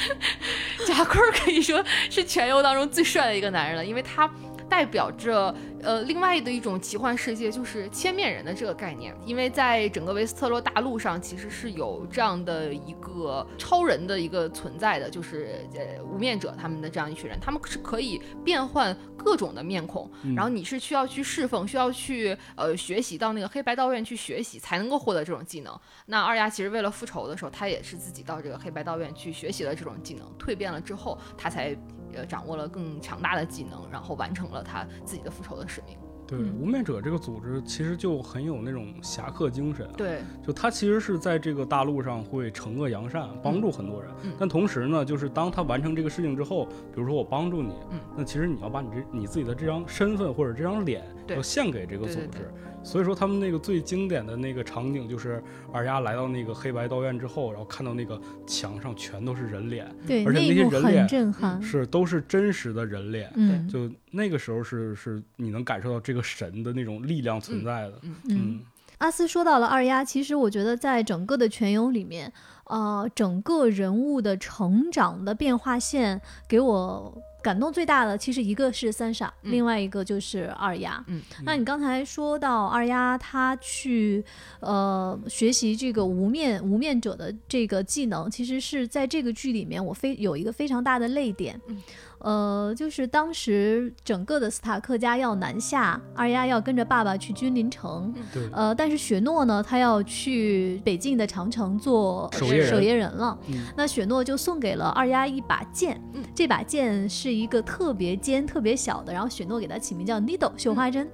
贾坤儿可以说是全游当中最帅的一个男人了，因为他。代表着呃另外的一种奇幻世界，就是千面人的这个概念。因为在整个维斯特洛大陆上，其实是有这样的一个超人的一个存在的，就是呃无面者他们的这样一群人，他们是可以变换各种的面孔，然后你是需要去侍奉，需要去呃学习到那个黑白道院去学习，才能够获得这种技能。那二丫其实为了复仇的时候，他也是自己到这个黑白道院去学习了这种技能，蜕变了之后，他才。呃，掌握了更强大的技能，然后完成了他自己的复仇的使命。对，无面者这个组织其实就很有那种侠客精神。对，就他其实是在这个大陆上会惩恶扬善，帮助很多人。但同时呢，就是当他完成这个事情之后，比如说我帮助你，那其实你要把你这你自己的这张身份或者这张脸要献给这个组织。所以说，他们那个最经典的那个场景，就是二丫来到那个黑白道院之后，然后看到那个墙上全都是人脸，对，而且那些人脸震撼，是都是真实的人脸，嗯，就那个时候是是你能感受到这个神的那种力量存在的，嗯。阿斯说到了二丫，其实我觉得在整个的全游里面，呃，整个人物的成长的变化线给我。感动最大的其实一个是三傻，另外一个就是二丫。嗯，那你刚才说到二丫，她去呃学习这个无面无面者的这个技能，其实是在这个剧里面我非有一个非常大的泪点。嗯。呃，就是当时整个的斯塔克家要南下，二丫要跟着爸爸去君临城。对。呃，但是雪诺呢，他要去北境的长城做守夜人了。那雪诺就送给了二丫一把剑。这把剑是一个特别尖、特别小的，然后雪诺给它起名叫 Needle 绣花针。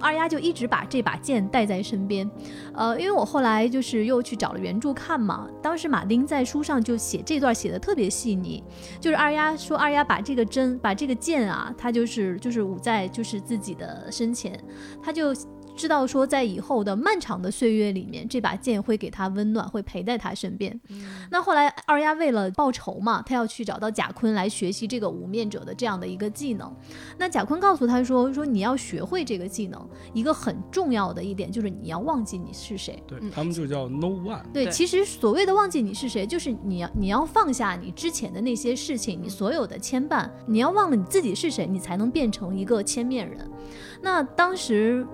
二丫就一直把这把剑带在身边。呃，因为我后来就是又去找了原著看嘛，当时马丁在书上就写这段写的特别细腻，就是二丫说二丫把这个。针把这个剑啊，他就是就是捂在就是自己的身前，他就。知道说，在以后的漫长的岁月里面，这把剑会给他温暖，会陪在他身边。那后来二丫为了报仇嘛，他要去找到贾坤来学习这个无面者的这样的一个技能。那贾坤告诉他说：“说你要学会这个技能，一个很重要的一点就是你要忘记你是谁。”对他们就叫 No One。对，其实所谓的忘记你是谁，就是你要你要放下你之前的那些事情，你所有的牵绊，你要忘了你自己是谁，你才能变成一个千面人。那当时。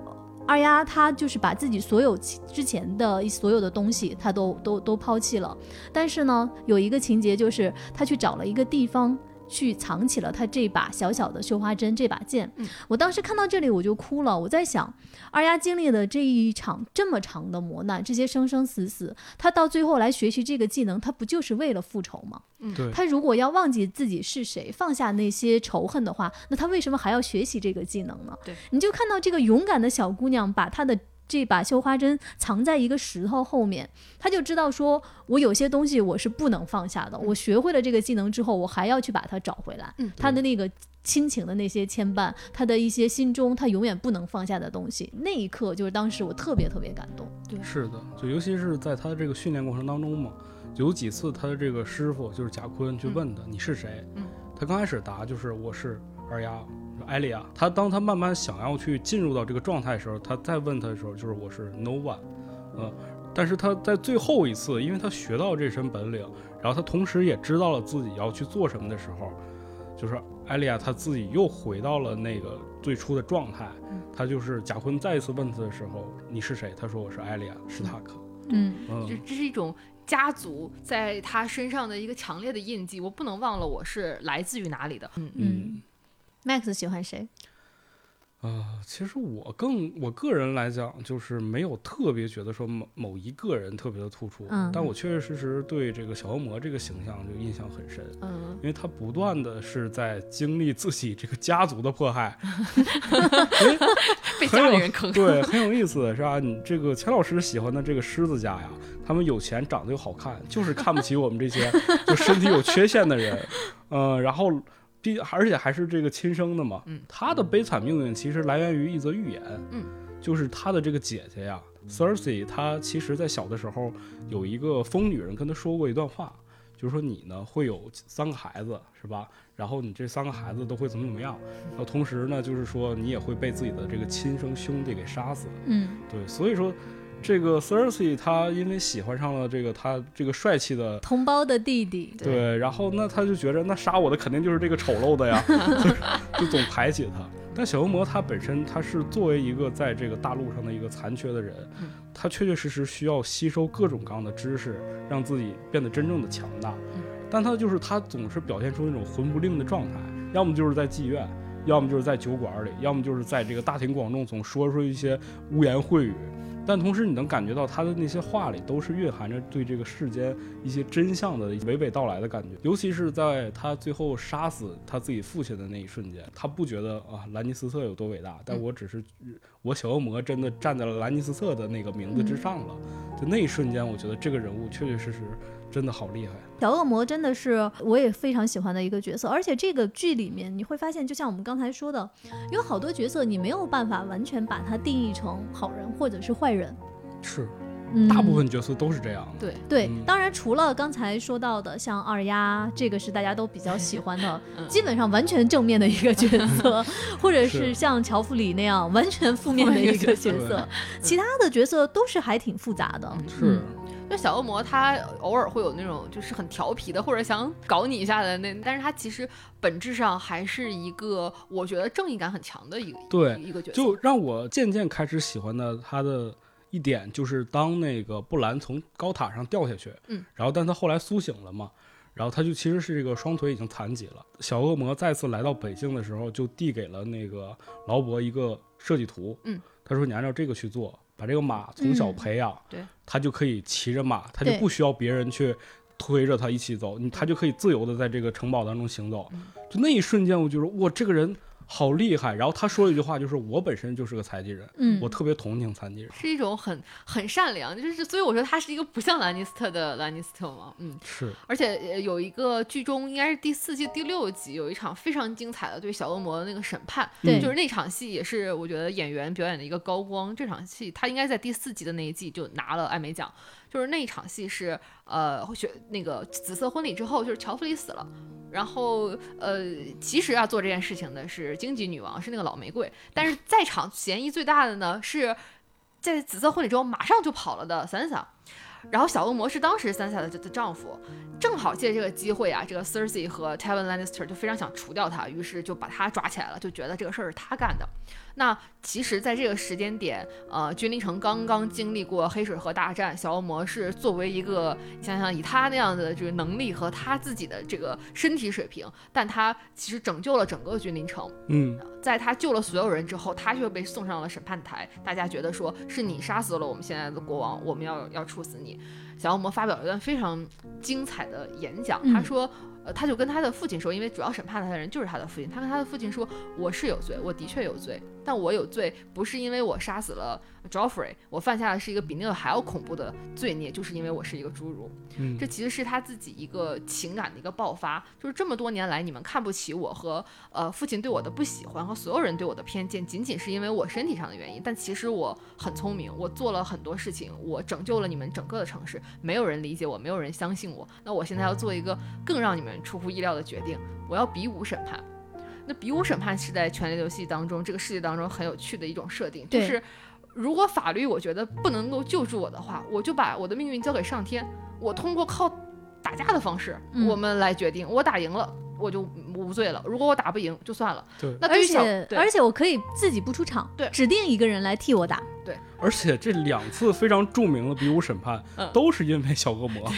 二丫她就是把自己所有之前的所有的东西，她都都都抛弃了。但是呢，有一个情节就是她去找了一个地方，去藏起了他这把小小的绣花针这把剑。嗯我当时看到这里我就哭了，我在想，二丫经历了这一场这么长的磨难，这些生生死死，他到最后来学习这个技能，他不就是为了复仇吗？对，他如果要忘记自己是谁，放下那些仇恨的话，那他为什么还要学习这个技能呢？对，你就看到这个勇敢的小姑娘把她的这把绣花针藏在一个石头后面，他就知道说，我有些东西我是不能放下的。我学会了这个技能之后，我还要去把它找回来。嗯他的那个。亲情的那些牵绊，他的一些心中他永远不能放下的东西，那一刻就是当时我特别特别感动。对是的，就尤其是在他的这个训练过程当中嘛，有几次他的这个师傅就是贾坤去问他、你是谁，嗯他刚开始答就是我是二丫艾莉亚，他当他慢慢想要去进入到这个状态的时候，他再问他的时候就是我是 no one，呃，但是他在最后一次，因为他学到这身本领，然后他同时也知道了自己要去做什么的时候，就是艾莉亚他自己又回到了那个最初的状态。嗯他就是贾坤再一次问他的时候，你是谁？他说我是艾莉亚史塔克。嗯嗯这这是一种家族在他身上的一个强烈的印记，我不能忘了我是来自于哪里的。嗯嗯，Max 喜欢谁？啊、其实我更我个人来讲，就是没有特别觉得说某某一个人特别的突出，嗯但我确确实实对这个小恶魔这个形象就印象很深，嗯，因为他不断的是在经历自己这个家族的迫害，被家里人坑。对，很有意思，是吧？你这个钱老师喜欢的这个狮子家呀，他们有钱，长得又好看，就是看不起我们这些就身体有缺陷的人，呃，然后毕而且还是这个亲生的嘛，嗯他的悲惨命运其实来源于一则寓言，嗯，就是他的这个姐姐呀，Cersei，她其实在小的时候有一个疯女人跟她说过一段话。就是说你呢会有三个孩子是吧？然后你这三个孩子都会怎么怎么样？然后同时呢，就是说你也会被自己的这个亲生兄弟给杀死。嗯对，所以说这个 Cersei 他因为喜欢上了这个他这个帅气的。同胞的弟弟。对对，然后那他就觉着那杀我的肯定就是这个丑陋的呀，就总排挤他。但小恶魔他本身他是作为一个在这个大陆上的一个残缺的人嗯，他确确实实需要吸收各种各样的知识，让自己变得真正的强大嗯。但他就是他总是表现出那种魂不吝的状态，要么就是在妓院，要么就是在酒馆里，要么就是在这个大庭广众总说出一些污言秽语。但同时，你能感觉到他的那些话里都是蕴含着对这个世间一些真相的娓娓道来的感觉。尤其是在他最后杀死他自己父亲的那一瞬间，他不觉得啊兰尼斯特有多伟大，但我只是我小恶魔真的站在了兰尼斯特的那个名字之上了。就那一瞬间，我觉得这个人物确确实实真的好厉害。小恶魔真的是我也非常喜欢的一个角色，而且这个剧里面你会发现，就像我们刚才说的，有好多角色你没有办法完全把它定义成好人或者是坏人。是，嗯，大部分角色都是这样的。对，对嗯，当然除了刚才说到的像二丫，这个是大家都比较喜欢的，嗯基本上完全正面的一个角色，或者是是像乔弗里那样完全负面的一个角色，其他的角色都是还挺复杂的。是，就小恶魔他偶尔会有那种就是很调皮的，或者想搞你一下的那，但是他其实本质上还是一个我觉得正义感很强的一个对一个角色。就让我渐渐开始喜欢的他的一点，就是当那个布兰从高塔上掉下去，嗯，然后但他后来苏醒了嘛，然后他就其实是这个双腿已经残疾了。小恶魔再次来到北京的时候，就递给了那个劳勃一个设计图，嗯，他说你按照这个去做，把这个马从小嗯培养，对，他就可以骑着马，他就不需要别人去。推着他一起走，你他就可以自由的在这个城堡当中行走。嗯就那一瞬间，我就说哇，这个人好厉害。然后他说了一句话，就是我本身就是个残疾人，嗯，我特别同情残疾人。是一种很很善良，就是所以我说他是一个不像兰尼斯特的兰尼斯特嘛，嗯，是，而且呃有一个剧中应该是第四季第六集有一场非常精彩的对小恶魔的那个审判，对就是那场戏也是我觉得演员表演的一个高光。这场戏他应该在第四集的那一季就拿了艾美奖，就是那一场戏是呃选那个紫色婚礼之后，就是乔弗里死了。然后，呃，其实啊，做这件事情的是荆棘女王，是那个老玫瑰。但是在场嫌疑最大的呢，是在紫色婚礼之后马上就跑了的 Sansa。然后小恶魔是当时 Sansa 的的丈夫，正好借这个机会啊，这个 Cersei 和 Tywin Lannister 就非常想除掉他，于是就把他抓起来了，就觉得这个事儿是他干的。那其实，在这个时间点，呃，君临城刚刚经历过黑水河大战，小恶魔是作为一个，你想想以他那样的这个能力和他自己的这个身体水平，但他其实拯救了整个君临城。嗯，在他救了所有人之后，他却被送上了审判台，大家觉得说是你杀死了我们现在的国王，我们要要处死你。小恶魔发表了一段非常精彩的演讲，他嗯说。呃，他就跟他的父亲说，因为主要审判他的人就是他的父亲。他跟他的父亲说：“我是有罪，我的确有罪，但我有罪不是因为我杀死了 Joffrey，我犯下的是一个比那个还要恐怖的罪孽，就是因为我是一个侏儒。嗯这其实是他自己一个情感的一个爆发，就是这么多年来你们看不起我和呃父亲对我的不喜欢和所有人对我的偏见，仅仅是因为我身体上的原因。但其实我很聪明，我做了很多事情，我拯救了你们整个的城市，没有人理解我，没有人相信我。那我现在要做一个更让你们出乎意料的决定，我要比武审判。那比武审判是在《权力游戏》当中这个世界当中很有趣的一种设定，就是如果法律我觉得不能够救助我的话，我就把我的命运交给上天，我通过靠打架的方式，嗯我们来决定。我打赢了，我就无罪了；如果我打不赢，就算了。对。而那对于小对且而且我可以自己不出场，对指定一个人来替我打。对而且这两次非常著名的比武审判，嗯都是因为小恶魔。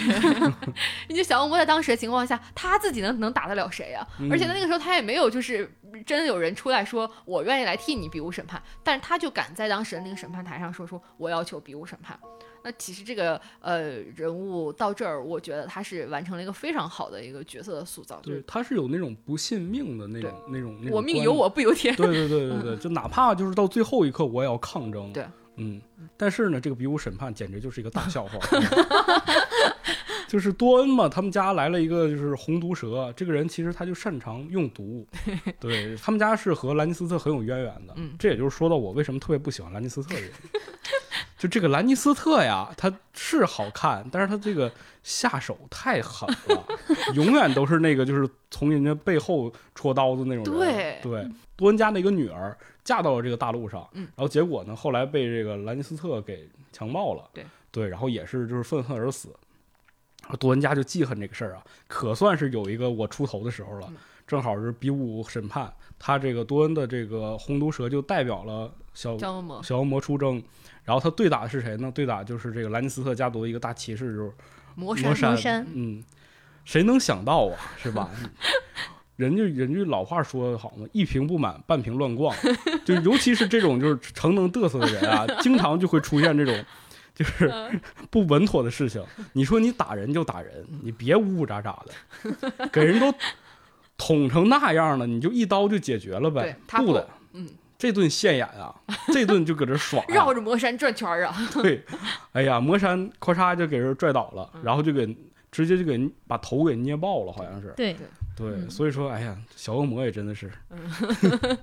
人家小恶魔在当时的情况下，他自己能能打得了谁啊？嗯而且在那个时候，他也没有就是真有人出来说我愿意来替你比武审判，但是他就敢在当时的那个审判台上说出我要求比武审判。那其实这个呃人物到这儿，我觉得他是完成了一个非常好的一个角色的塑造，对，他是有那种不信命的那种、那种、那种我命由我不由天。对对对对对，就哪怕就是到最后一刻，我也要抗争。对，嗯，但是呢，这个比武审判简直就是一个大笑话。就是多恩嘛，他们家来了一个就是红毒蛇，这个人其实他就擅长用毒，对他们家是和兰尼斯特很有渊源的。嗯这也就是说到我为什么特别不喜欢兰尼斯特的人。就这个兰尼斯特呀，他是好看，但是他这个下手太狠了，永远都是那个就是从人家背后戳刀子那种人。对对，多恩家那个女儿嫁到了这个大陆上，嗯然后结果呢，后来被这个兰尼斯特给强暴了，对对，然后也是就是愤恨而死。多恩家就记恨这个事儿啊，可算是有一个我出头的时候了，嗯正好是比武审判，他这个多恩的这个红毒蛇就代表了小张恶魔，小恶魔出征，然后他对打的是谁呢？对打就是这个兰尼斯特家族的一个大骑士，就是魔魔山魔山嗯，谁能想到啊，是吧？人家人家老话说的好嘛，一瓶不满，半瓶乱逛。就尤其是这种就是成能嘚瑟的人啊，经常就会出现这种就是嗯不稳妥的事情。你说你打人就打人，你别呜呜喳喳的，给人都捅成那样了，你就一刀就解决了呗对？他不不的，嗯，这顿现眼啊，这顿就搁这耍呀、绕着魔山转圈儿啊，对，哎呀，魔山咔嚓就给人拽倒了，嗯然后就给直接就给把头给捏爆了，好像是。对，对，嗯所以说，哎呀，小恶魔也真的是，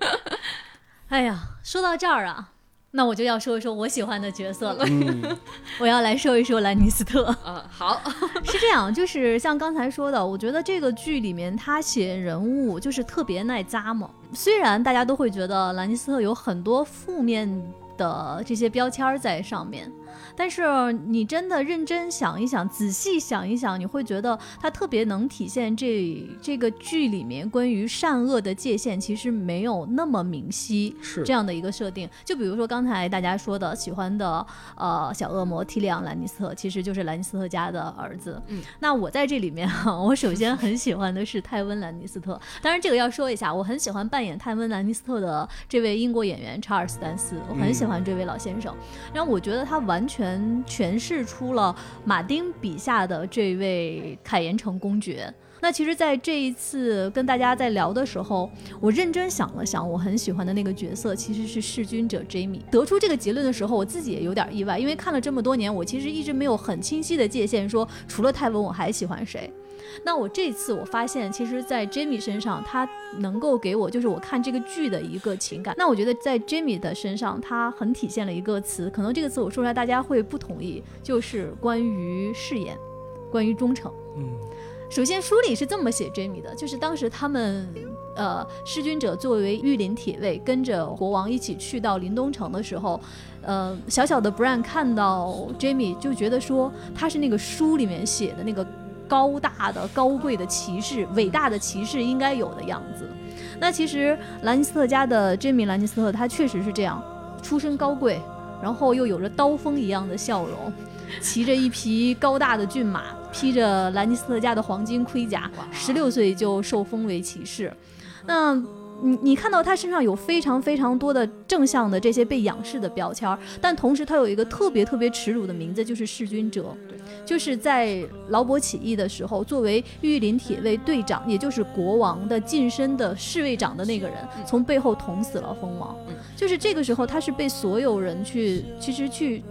哎呀，说到这儿啊，那我就要说一说我喜欢的角色了。嗯，我要来说一说兰尼斯特。嗯，好，是这样，就是像刚才说的，我觉得这个剧里面他写人物就是特别耐扎嘛。虽然大家都会觉得兰尼斯特有很多负面的这些标签儿在上面，但是你真的认真想一想，仔细想一想，你会觉得他特别能体现这这个剧里面关于善恶的界限其实没有那么明晰。是这样的一个设定。就比如说刚才大家说的喜欢的呃小恶魔提里昂·兰尼斯特，其实就是兰尼斯特家的儿子。嗯，那我在这里面哈，我首先很喜欢的是泰温·兰尼斯特。当然这个要说一下，我很喜欢扮演泰温·兰尼斯特的这位英国演员查尔斯·丹斯，我很喜欢这位老先生。然后我觉得他完完全诠释出了马丁笔下的这位凯岩城公爵。那其实，在这一次跟大家在聊的时候，我认真想了想，我很喜欢的那个角色其实是弑君者 Jamie。得出这个结论的时候，我自己也有点意外，因为看了这么多年，我其实一直没有很清晰的界限，说除了泰文我还喜欢谁。那我这次我发现，其实，在 Jamie 身上，他能够给我就是我看这个剧的一个情感。那我觉得在 Jamie 的身上，他很体现了一个词，可能这个词我说出来大家会不同意，就是关于誓言，关于忠诚。嗯，首先，书里是这么写 Jamie 的，就是当时他们，呃，弑君者作为御林铁卫，跟着国王一起去到临冬城的时候，呃，小小的 Bran 看到 Jamie 就觉得说他是那个书里面写的那个高大的、高贵的骑士，伟大的骑士应该有的样子。那其实兰尼斯特家的 Jamie ·兰尼斯特，他确实是这样，出身高贵，然后又有着刀锋一样的笑容，骑着一匹高大的骏马，披着兰尼斯特家的黄金盔甲，十六岁就受封为骑士。那你你看到他身上有非常非常多的正向的这些被仰视的标签，但同时他有一个特别特别耻辱的名字，就是弑君者。就是在劳勃起义的时候，作为御林铁卫队长，也就是国王的近身的侍卫长的那个人，从背后捅死了蜂王。就是这个时候，他是被所有人去，其实去。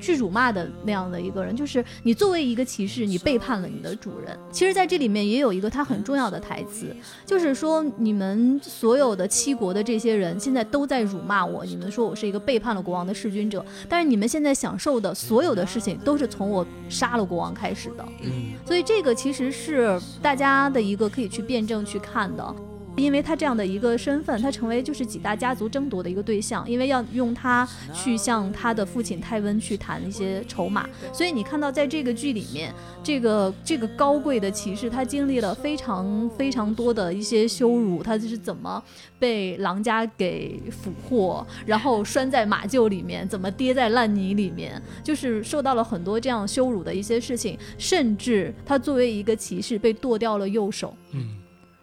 去辱骂的那样的一个人，就是你作为一个骑士，你背叛了你的主人。其实，在这里面也有一个他很重要的台词，就是说你们所有的七国的这些人现在都在辱骂我，你们说我是一个背叛了国王的弑君者，但是你们现在享受的所有的事情都是从我杀了国王开始的。嗯，所以这个其实是大家的一个可以去辩证去看的。因为他这样的一个身份，他成为就是几大家族争夺的一个对象，因为要用他去向他的父亲泰温去谈一些筹码，所以你看到在这个剧里面，这个这个高贵的骑士，他经历了非常非常多的一些羞辱，他就是怎么被狼家给俘获，然后拴在马厩里面，怎么跌在烂泥里面，就是受到了很多这样羞辱的一些事情，甚至他作为一个骑士被剁掉了右手。嗯，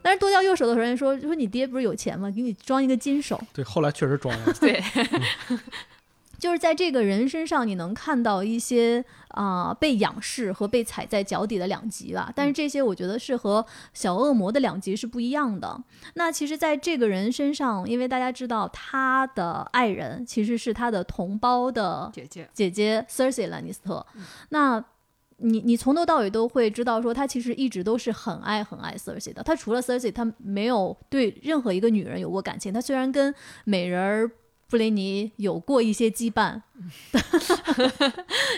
但是剁掉右手的时候，人说说你爹不是有钱吗？给你装一个金手。对，后来确实装了。对，就是在这个人身上，你能看到一些啊、被仰视和被踩在脚底的两极吧。但是这些我觉得是和小恶魔的两极是不一样的。那其实，在这个人身上，因为大家知道他的爱人其实是他的同胞的姐姐，姐姐 Cersei 兰尼斯特，那你你从头到尾都会知道，说他其实一直都是很爱很爱 Cersei 的。他除了 Cersei，他没有对任何一个女人有过感情。他虽然跟美人儿布雷尼有过一些羁绊，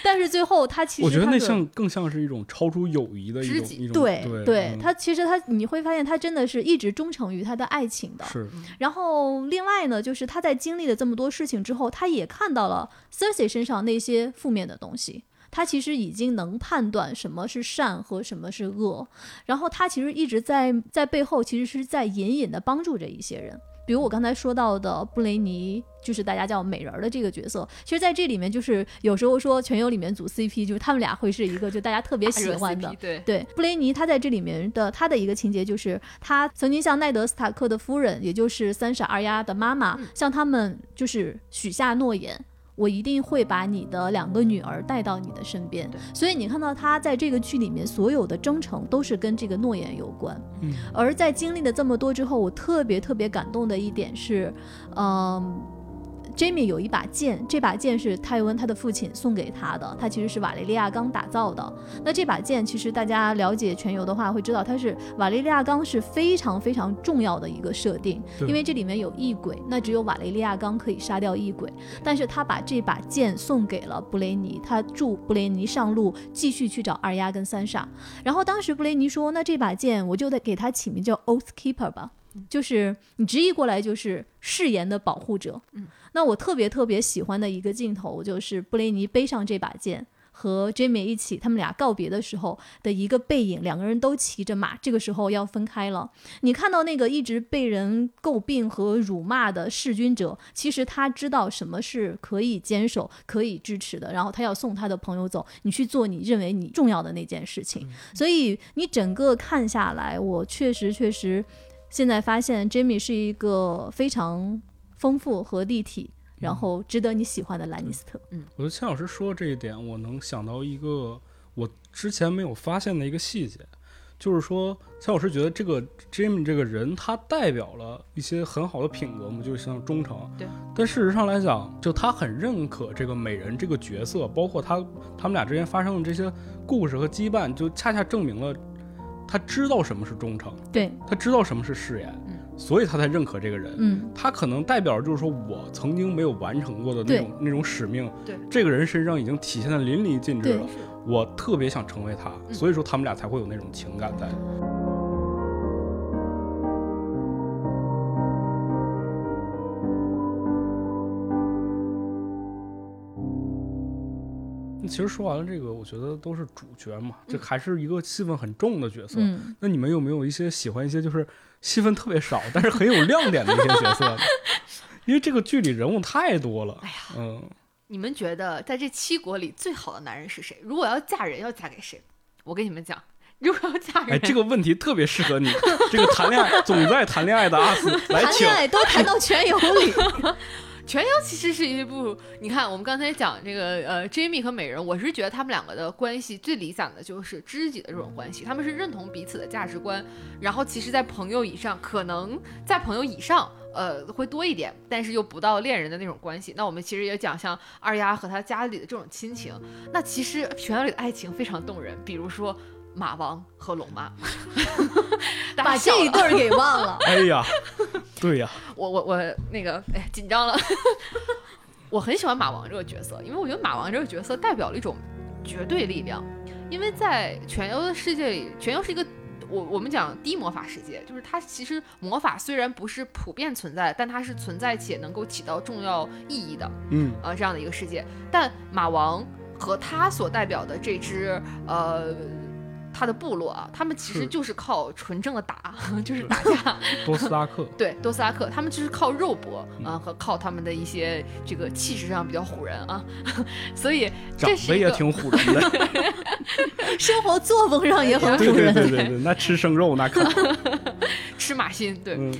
但是最后他其实我觉得那像更像是一种超出友谊的一种一种对对嗯他其实他你会发现他真的是一直忠诚于他的爱情的。是然后另外呢，就是他在经历了这么多事情之后，他也看到了 Cersei 身上那些负面的东西。他其实已经能判断什么是善和什么是恶，然后他其实一直在在背后其实是在隐隐的帮助着一些人，比如我刚才说到的布雷尼，就是大家叫美人儿的这个角色。其实在这里面，就是有时候说全游里面组 CP，就是他们俩会是一个就大家特别喜欢的 CP，对，对，布雷尼他在这里面的他的一个情节就是，他曾经向奈德斯塔克的夫人，也就是三傻二丫的妈妈，嗯向他们就是许下诺言。我一定会把你的两个女儿带到你的身边，所以你看到他在这个剧里面所有的征程都是跟这个诺言有关。嗯而在经历了这么多之后，我特别特别感动的一点是，嗯。Jamie 有一把剑，这把剑是泰温他的父亲送给他的，他其实是瓦雷利亚钢打造的。那这把剑，其实大家了解全游的话会知道，它是瓦雷利亚钢是非常非常重要的一个设定，因为这里面有异鬼，那只有瓦雷利亚钢可以杀掉异鬼。但是他把这把剑送给了布雷尼，他助布雷尼上路，继续去找二丫跟三傻。然后当时布雷尼说：“那这把剑我就得给它起名叫 Oath Keeper 吧。”就是你直译过来就是誓言的保护者。嗯，那我特别特别喜欢的一个镜头就是布雷尼背上这把剑。和 Jamie 一起，他们俩告别的时候的一个背影，两个人都骑着马，这个时候要分开了。你看到那个一直被人诟病和辱骂的弑君者，其实他知道什么是可以坚守、可以支持的，然后他要送他的朋友走，你去做你认为你重要的那件事情。所以你整个看下来，我确实确实现在发现 Jamie 是一个非常丰富和立体，然后值得你喜欢的兰尼斯特。嗯我觉得千老师说这一点，我能想到一个我之前没有发现的一个细节，就是说，千老师觉得这个 Jimmy 这个人，他代表了一些很好的品格嘛，就像忠诚。对。但事实上来讲，就他很认可这个美人这个角色，包括他他们俩之间发生的这些故事和羁绊，就恰恰证明了他知道什么是忠诚，对，他知道什么是誓言，嗯所以他才认可这个人。嗯，他可能代表就是说我曾经没有完成过的那种那种使命，对这个人身上已经体现的淋漓尽致了。我特别想成为他，嗯所以说他们俩才会有那种情感在。其实说完了这个，我觉得都是主角嘛，这嗯还是一个戏份很重的角色。嗯，那你们有没有一些喜欢一些就是戏份特别少，但是很有亮点的一些角色？因为这个剧里人物太多了。哎呀，嗯，你们觉得在这七国里最好的男人是谁？如果要嫁人，要嫁给谁？我跟你们讲，如果要嫁人，哎，这个问题特别适合你，这个谈恋爱总在谈恋爱的阿斯来请谈恋。爱都谈到全游里，全游其实是一部，你看我们刚才讲这个呃，Jamie 和美人，我是觉得他们两个的关系最理想的就是知己的这种关系，他们是认同彼此的价值观，然后其实，在朋友以上，可能在朋友以上。呃，会多一点，但是又不到恋人的那种关系。那我们其实也讲像二丫和他家里的这种亲情。那其实全游里的爱情非常动人，比如说马王和龙妈，把这一对儿给忘了。哎呀，对呀，我我我那个哎紧张了，我很喜欢马王这个角色，因为我觉得马王这个角色代表了一种绝对力量，因为在全游的世界里，全游是一个。我我们讲低魔法世界，就是它其实魔法虽然不是普遍存在，但它是存在且能够起到重要意义的，嗯，呃，这样的一个世界。但马王和他所代表的这支呃他的部落啊，他们其实就是靠纯正的打，就是打架，多斯拉克，对，多斯拉克，他们就是靠肉搏嗯啊、和靠他们的一些这个气势上比较唬人啊，所以长得也挺唬人的。生活作风上也很对对唬人。对对对，那吃生肉那可，吃马心，对，嗯，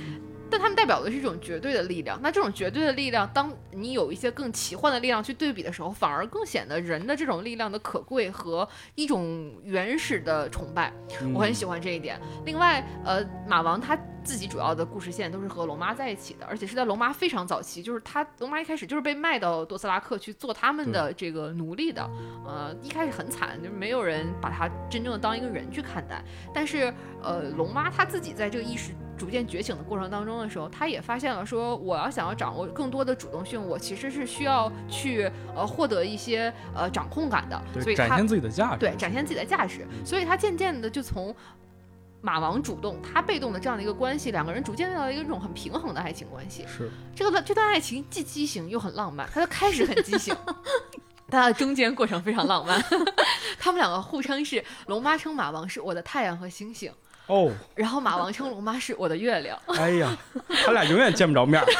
但他们代表的是一种绝对的力量。那这种绝对的力量，当你有一些更奇幻的力量去对比的时候，反而更显得人的这种力量的可贵和一种原始的崇拜。嗯我很喜欢这一点。另外，呃，马王他自己主要的故事线都是和龙妈在一起的，而且是在龙妈非常早期，就是他龙妈一开始就是被卖到多斯拉克去做他们的这个奴隶的，呃，一开始很惨，就是没有人把他真正的当一个人去看待。但是，呃，龙妈她自己在这个意识。逐渐觉醒的过程当中的时候，他也发现了说，我要想要掌握更多的主动性，我其实是需要去呃获得一些呃掌控感的，所对，以她展现自己的价值，对，展现自己的价值。所以他渐渐的就从马王主动，他被动的这样的一个关系，两个人逐渐到了一种很平衡的爱情关系。是这个这段爱情既畸形又很浪漫，它的开始很畸形。但它的中间过程非常浪漫，他们两个互称是龙妈称马王是我的太阳和星星，哦，然后马王称龙妈是我的月亮。哎呀，他俩永远见不着面儿。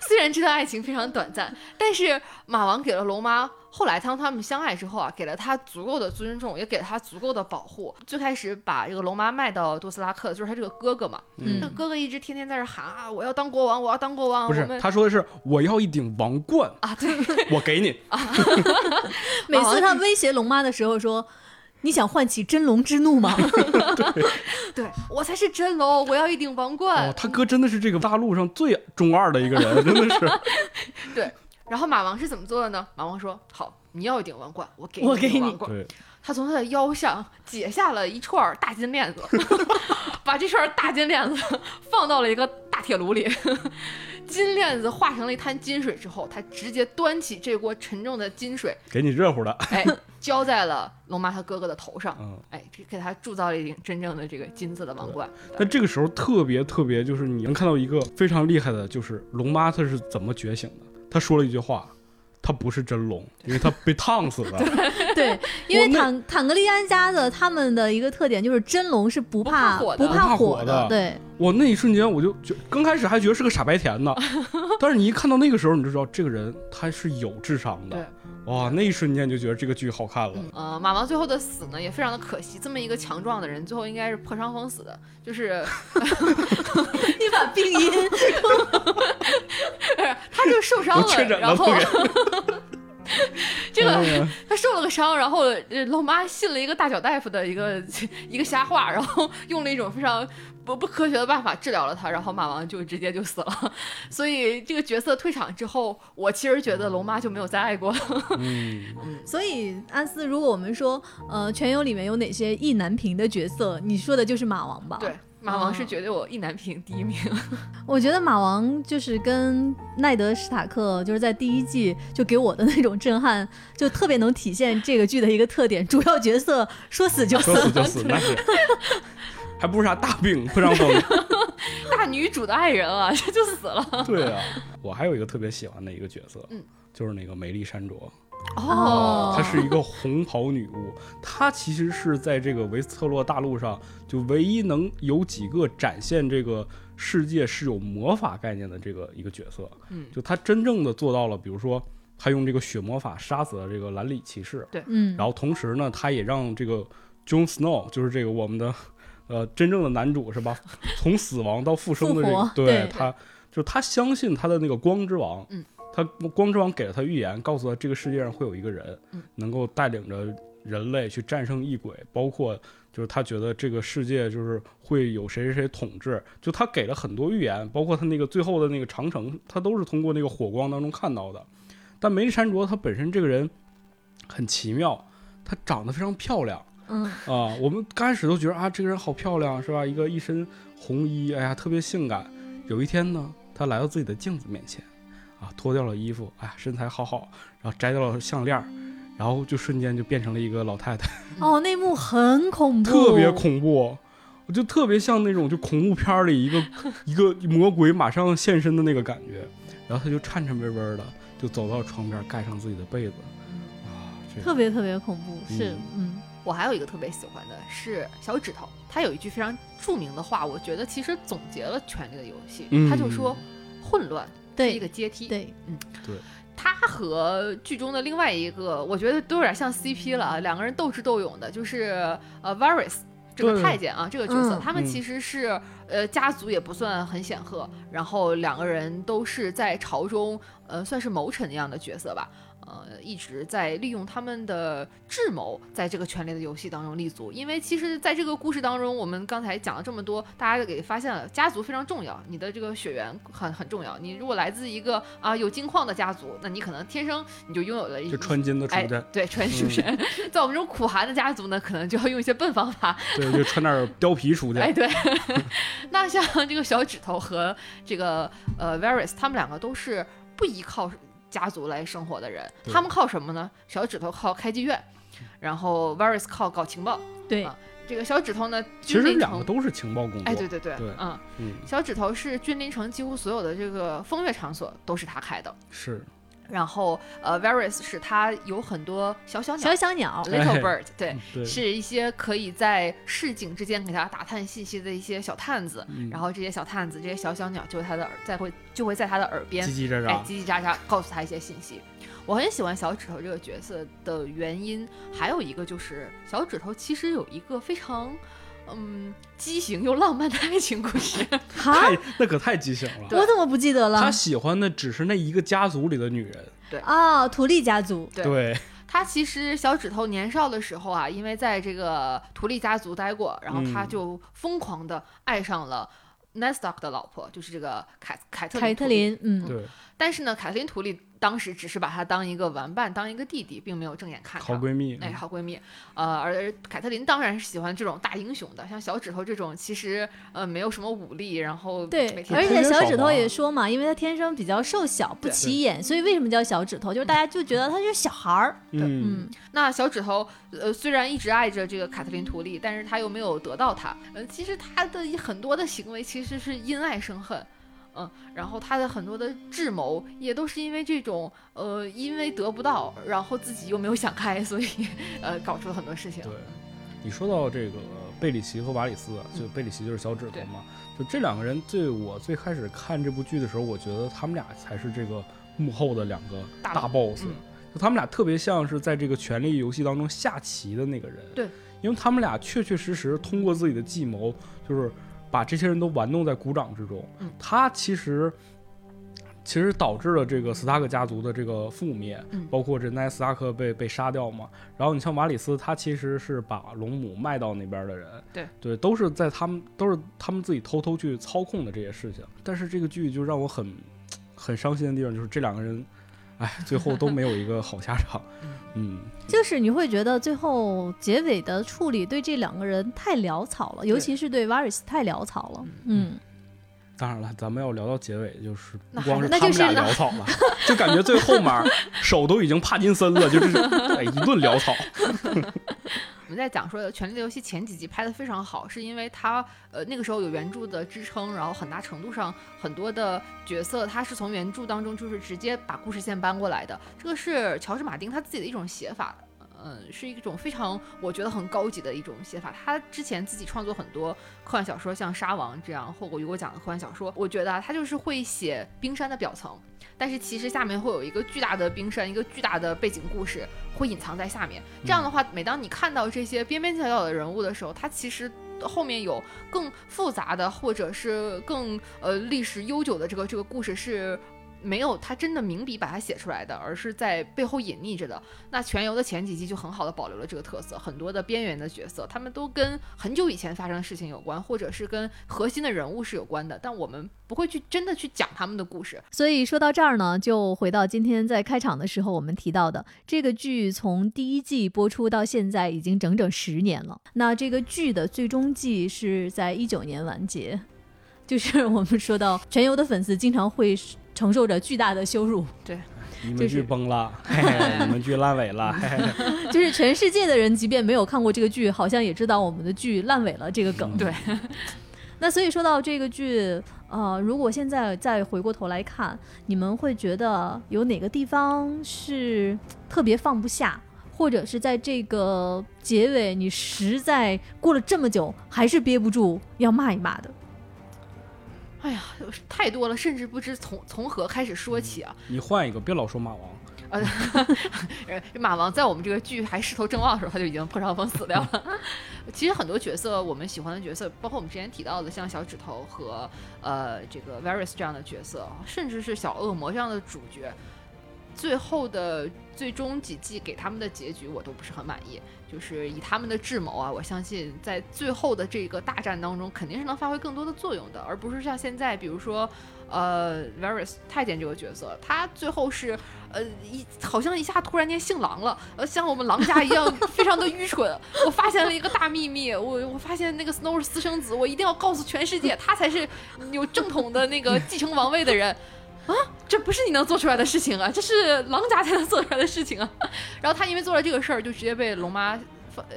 虽然这段爱情非常短暂，但是马王给了龙妈，后来当他们相爱之后啊，给了他足够的尊重，也给了他足够的保护。最开始把这个龙妈卖到多斯拉克，就是他这个哥哥嘛，嗯那哥哥一直天天在这喊啊，我要当国王，我要当国王，不是他说的是我要一顶王冠，啊，对，我给你。啊 每次他威胁龙妈的时候说：“你想唤起真龙之怒吗 对我才是真龙，我要一顶王冠。哦，他哥真的是这个大陆上最中二的一个人，真的是。对，然后马王是怎么做的呢？马王说：“好，你要一顶王冠，我给我给你一顶王冠。”对，他从他的腰上解下了一串大金链子，把这串大金链子放到了一个大铁炉里。金链子化成了一滩金水之后，他直接端起这锅沉重的金水，给你热乎的。哎，浇在了龙妈他哥哥的头上，嗯，哎，给给他铸造了一顶真正的这个金色的王冠。但这个时候特别特别，就是你能看到一个非常厉害的，就是龙妈她是怎么觉醒的。她说了一句话，她不是真龙，因为她被烫死了。？”对，因为坦坦格利安家的他们的一个特点就是真龙是不不怕怕火的不怕火火的对，我那一瞬间我就觉，刚开始还觉得是个傻白甜呢，但是你一看到那个时候，你就知道这个人他是有智商对的。哇，那一瞬间就觉得这个剧好看了。嗯，呃，马王最后的死呢，也非常的可惜。这么一个强壮的人，最后应该是破伤风死的，就是 你把病因他就受伤了，我确诊了，然后。这个哎他受了个伤，然后呃龙妈信了一个大脚大夫的一个 一个瞎话，然后 用了一种非常不不科学的办法治疗了他，然后马王就直接就死了。所以这个角色退场之后，我其实觉得龙妈就没有再爱过了。嗯，所以安思，如果我们说呃全游里面有哪些意难平的角色，你说的就是马王吧？对，马王是绝对我意难平第一名。我觉得马王就是跟奈德史塔克，就是在第一季就给我的那种震撼，就特别能体现这个剧的一个特点。主要角色说死就死说，死就死，那是，还不是啥大病破伤风。大女主的爱人啊，这就死了。对啊，我还有一个特别喜欢的一个角色，嗯，就是那个梅丽山卓。哦。她是一个红袍女巫，她其实是在这个维斯特洛大陆上就唯一能有几个展现这个世界是有魔法概念的这个一个角色。嗯。就她真正的做到了，比如说她用这个血魔法杀死了这个蓝里骑士，对。嗯，然后同时呢，她也让这个 Jon Snow，就是这个我们的呃真正的男主是吧，从死亡到复生的这个，对对他，就他相信他的那个光之王，嗯，他光之王给了他预言，告诉他这个世界上会有一个人，嗯能够带领着人类去战胜异鬼，包括就是他觉得这个世界就是会有谁谁谁统治，就他给了很多预言，包括他那个最后的那个长城，他都是通过那个火光当中看到的。但梅丽珊卓她本身这个人很奇妙，她长得非常漂亮。嗯啊，我们刚开始都觉得啊，这个人好漂亮，是吧？一个一身红衣，哎呀，特别性感。有一天呢，她来到自己的镜子面前，啊，脱掉了衣服，哎呀，身材好好，然后摘掉了项链，然后就瞬间就变成了一个老太太，哦，那幕很恐怖，特别恐怖。我就特别像那种就恐怖片儿里一个 一个魔鬼马上现身的那个感觉，然后他就颤颤巍巍的就走到床边，盖上自己的被子，啊，这特别特别恐怖，是嗯。我还有一个特别喜欢的是小指头，他有一句非常著名的话，我觉得其实总结了《权力的游戏》嗯。他就说：“混乱是一个阶梯。”对，嗯，对他和剧中的另外一个，我觉得都有点像 CP 了啊，两个人斗智斗勇的，就是呃 Varys 这个太监啊，这个角色，嗯他们嗯其实是呃家族也不算很显赫，然后两个人都是在朝中呃算是谋臣一样的角色吧。呃，一直在利用他们的智谋，在这个权力的游戏当中立足。因为其实，在这个故事当中，我们刚才讲了这么多，大家给发现了家族非常重要，你的这个血缘很很重要。你如果来自一个啊、有金矿的家族，那你可能天生你就拥有了一就穿金的出哎，，对，穿出身。在我们这种苦寒的家族呢，可能就要用一些笨方法。对，就穿点貂皮出去，哎，对。那像这个小指头和这个呃 Varys，他们两个都是不依靠家族来生活的人，他们靠什么呢？小指头靠开妓院，然后 Varys 靠搞情报。对。啊这个小指头呢，其实君临城。两个都是情报工作，哎，对对对，对。嗯，嗯，小指头是君临城几乎所有的这个风月场所都是他开的，是，然后呃，Varus 是他有很多小小鸟小小鸟，little 哎 bird，对，是一些可以在市井之间给他打探信息的一些小探子，嗯。然后这些小探子、这些小小鸟就会他的耳，在会就会在他的耳边叽，叽喳哎，喳，叽叽喳喳告诉他一些信息。我很喜欢小指头这个角色的原因，还有一个就是小指头其实有一个非常嗯畸形又浪漫的爱情故事。哈，太那可太畸形了。我怎么不记得了？他？喜欢的只是那一个家族里的女人，对。啊，图利家族，对。对，他其实小指头年少的时候啊，因为在这个图利家族待过，然后他嗯就疯狂的爱上了 Nestock 的老婆，就是这个凯凯特。琳，嗯，对，但是呢，凯特琳图利当时只是把她当一个玩伴，当一个弟弟，并没有正眼看上。好闺蜜，哎，好闺蜜，呃，而凯特琳当然是喜欢这种大英雄的，像小指头这种，其实呃没有什么武力，然后对而且小指头也说嘛，因为他天生比较瘦小，不起眼，所以为什么叫小指头？就是大家就觉得他是小孩儿，嗯，嗯，那小指头，呃，虽然一直爱着这个凯特琳图利，但是他又没有得到她。呃，其实他的很多的行为其实是因爱生恨，嗯，然后他的很多的智谋也都是因为这种，呃，因为得不到，然后自己又没有想开，所以，呃，搞出了很多事情。对。你说到这个贝里奇和瓦里斯，就贝里奇就是小指头对嘛，就这两个人，对我最开始看这部剧的时候，我觉得他们俩才是这个幕后的两个大大 boss，、嗯就他们俩特别像是在这个权力游戏当中下棋的那个人。对，因为他们俩确确实实通过自己的计谋，就是把这些人都玩弄在鼓掌之中。嗯他其实其实导致了这个斯塔克家族的这个覆灭，嗯包括这奈斯塔克被被杀掉嘛。然后你像瓦里斯，他其实是把龙母卖到那边的人，对对，都是在他们都是他们自己偷偷去操控的这些事情。但是这个剧就让我很很伤心的地方就是这两个人，哎，最后都没有一个好下场。嗯，就是你会觉得最后结尾的处理对这两个人太潦草了，尤其是对瓦尔斯太潦草了，嗯，当然了，咱们要聊到结尾，就是不那光是他们俩潦草了，就感觉最后面 手都已经帕金森了，就是哎一顿潦草。我们在讲说《权力的游戏》前几集拍的非常好，是因为它呃那个时候有原著的支撑，然后很大程度上很多的角色他是从原著当中就是直接把故事线搬过来的。这个是乔治马丁他自己的一种写法。嗯，是一种非常我觉得很高级的一种写法。他之前自己创作很多科幻小说，像《沙王》这样获过雨果奖的科幻小说。我觉得啊，他就是会写冰山的表层，但是其实下面会有一个巨大的冰山，一个巨大的背景故事会隐藏在下面。这样的话，每当你看到这些边边角角的人物的时候，他其实后面有更复杂的，或者是更呃历史悠久的这个这个故事是。没有他真的明笔把它写出来的，而是在背后隐匿着的。那全游的前几季就很好的保留了这个特色，很多的边缘的角色，他们都跟很久以前发生的事情有关，或者是跟核心的人物是有关的，但我们不会去真的去讲他们的故事。所以说到这儿呢，就回到今天在开场的时候我们提到的这个剧，从第一季播出到现在已经整整十年了。那这个剧的最终季是在一九年完结，就是我们说到全游的粉丝经常会。承受着巨大的羞辱，对，你们剧崩了，你们剧烂尾了，就是全世界的人，即便没有看过这个剧，好像也知道我们的剧烂尾了这个梗。对，那所以说到这个剧，呃，如果现在再回过头来看，你们会觉得有哪个地方是特别放不下，或者是在这个结尾，你实在过了这么久还是憋不住要骂一骂的？哎呀，太多了，甚至不知从从何开始说起啊！你换一个，别老说马王。呃，马王在我们这个剧还势头正旺的时候，他就已经破伤风死掉了。其实很多角色，我们喜欢的角色，包括我们之前提到的，像小指头和呃这个 Varys 这样的角色，甚至是小恶魔这样的主角，最后的最终几季给他们的结局，我都不是很满意。就是以他们的智谋啊，我相信在最后的这个大战当中，肯定是能发挥更多的作用的，而不是像现在，比如说，呃，Varys 太监这个角色，他最后是，呃，一好像一下突然间姓狼了，呃，像我们狼家一样，非常的愚蠢。我发现了一个大秘密，我我发现那个 Snow 是私生子，我一定要告诉全世界，他才是有正统的那个继承王位的人。啊，这不是你能做出来的事情啊，这是狼家才能做出来的事情啊。然后他因为做了这个事儿，就直接被龙妈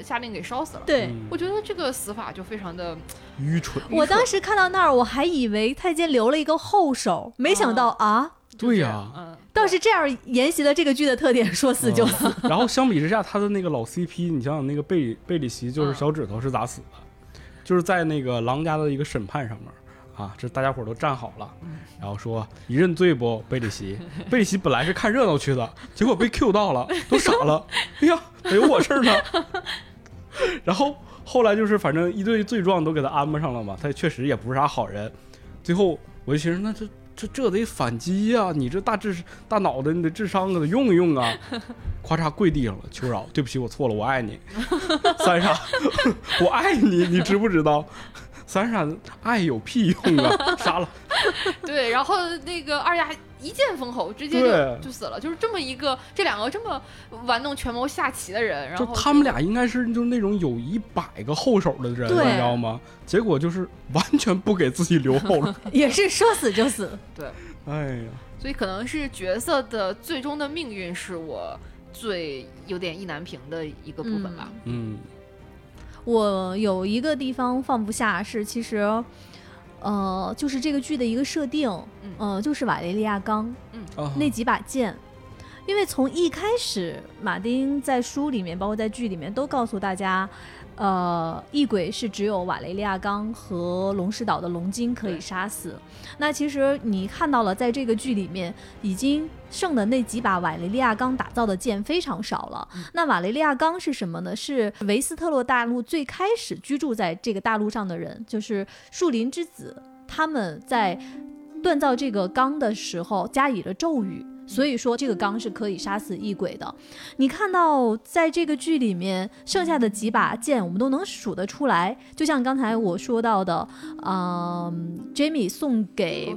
下令给烧死了。对，我觉得这个死法就非常的愚蠢。我当时看到那儿，我还以为太监留了一个后手，没想到啊，对呀，嗯，倒是这样沿袭了这个剧的特点，说死就死。然后相比之下，他的那个老 CP，你想想那个贝贝里奇，就是小指头是咋死的？就是在那个狼家的一个审判上面。啊，这大家伙都站好了，然后说你认罪不，贝里奇？贝里奇本来是看热闹去的，结果被 Q 到了，都傻了。哎呀，还有我事儿呢。然后后来就是反正一堆罪状都给他安排上了嘛，他确实也不是啥好人。最后我就寻思，那这这这得反击呀！你这大智大脑袋，你的智商给他用一用啊！咔嚓跪地上了，求饶，对不起，我错了，我爱你，三傻，我爱你，你知不知道？三傻爱有屁用啊！杀了。对，然后那个二丫一剑封喉，直接就就死了。就是这么一个，这两个这么玩弄权谋下棋的人，然后他们俩应该是就是那种有一百个后手的人，你知道吗？结果就是完全不给自己留后路，也是说死就死。对，哎呀，所以可能是角色的最终的命运是我最有点意难平的一个部分吧。嗯。我有一个地方放不下，是其实，呃，就是这个剧的一个设定，嗯，就是瓦雷利亚钢，嗯，那几把剑，因为从一开始，马丁在书里面，包括在剧里面，都告诉大家。呃，异鬼是只有瓦雷利亚钢和龙石岛的龙晶可以杀死。那其实你看到了，在这个剧里面，已经剩的那几把瓦雷利亚钢打造的剑非常少了。那瓦雷利亚钢是什么呢？是维斯特洛大陆最开始居住在这个大陆上的人，就是树林之子，他们在锻造这个钢的时候加以了咒语。所以说，这个钢是可以杀死异鬼的。你看到，在这个剧里面，剩下的几把剑，我们都能数得出来。就像刚才我说到的，嗯，Jamie 送给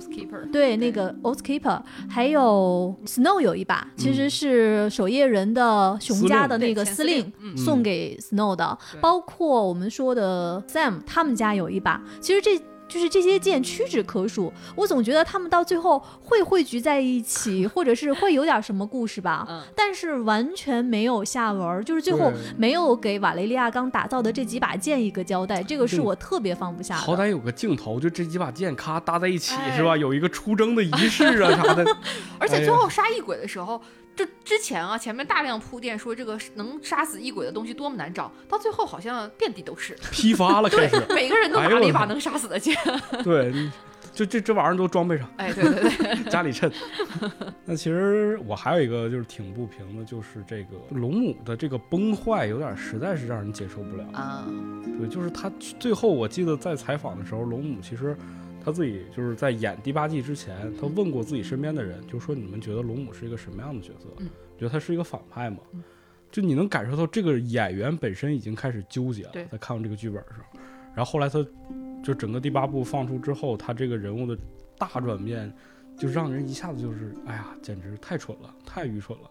对那个 Oath Keeper，还有 Snow 有一把，其实是守夜人的熊家的那个司令送给 Snow 的。包括我们说的 Sam 他们家有一把，其实这。就是这些剑屈指可数。我总觉得他们到最后会汇聚在一起，或者是会有点什么故事吧。嗯，但是完全没有下文，就是最后没有给瓦雷利亚刚打造的这几把剑一个交代，这个是我特别放不下的。好歹有个镜头，就这几把剑咔搭在一起、哎是吧？有一个出征的仪式啊 啥的。而且最后杀异鬼的时候，就之前啊，前面大量铺垫说这个能杀死异鬼的东西多么难找，到最后好像遍地都是，批发了 开始，每个人都拿了一把能杀死的剑。对，就这这玩意儿都装备上，哎，对对对，家里趁。那其实我还有一个就是挺不平的，就是这个龙母的这个崩坏有点实在是让人接受不了。啊，对，就是他最后我记得在采访的时候，龙母其实他自己就是在演第八季之前，他问过自己身边的人，就说你们觉得龙母是一个什么样的角色？嗯觉得他是一个反派吗？嗯就你能感受到这个演员本身已经开始纠结了，在看这个剧本的时候，然后后来他就整个第八部放出之后，他这个人物的大转变，就让人一下子就是，哎呀，简直太蠢了，太愚蠢了。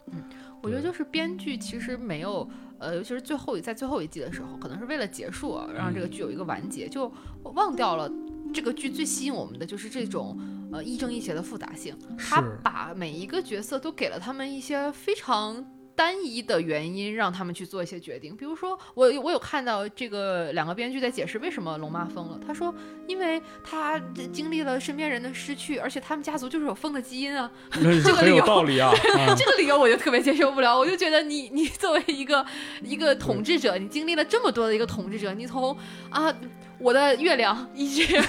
我觉得就是编剧其实没有，呃，尤其是最后一在最后一季的时候，可能是为了结束啊，让这个剧有一个完结，就忘掉了这个剧最吸引我们的就是这种呃亦正亦邪的复杂性。他把每一个角色都给了他们一些非常单一的原因，让他们去做一些决定。比如说，我我有看到这个两个编剧在解释为什么龙妈疯了。他说，因为他经历了身边人的失去，而且他们家族就是有疯的基因啊。这个理由道理啊。啊这个理由我就特别接受不了。我就觉得你你作为一个一个统治者，你经历了这么多的一个统治者，你从啊。我的月亮一直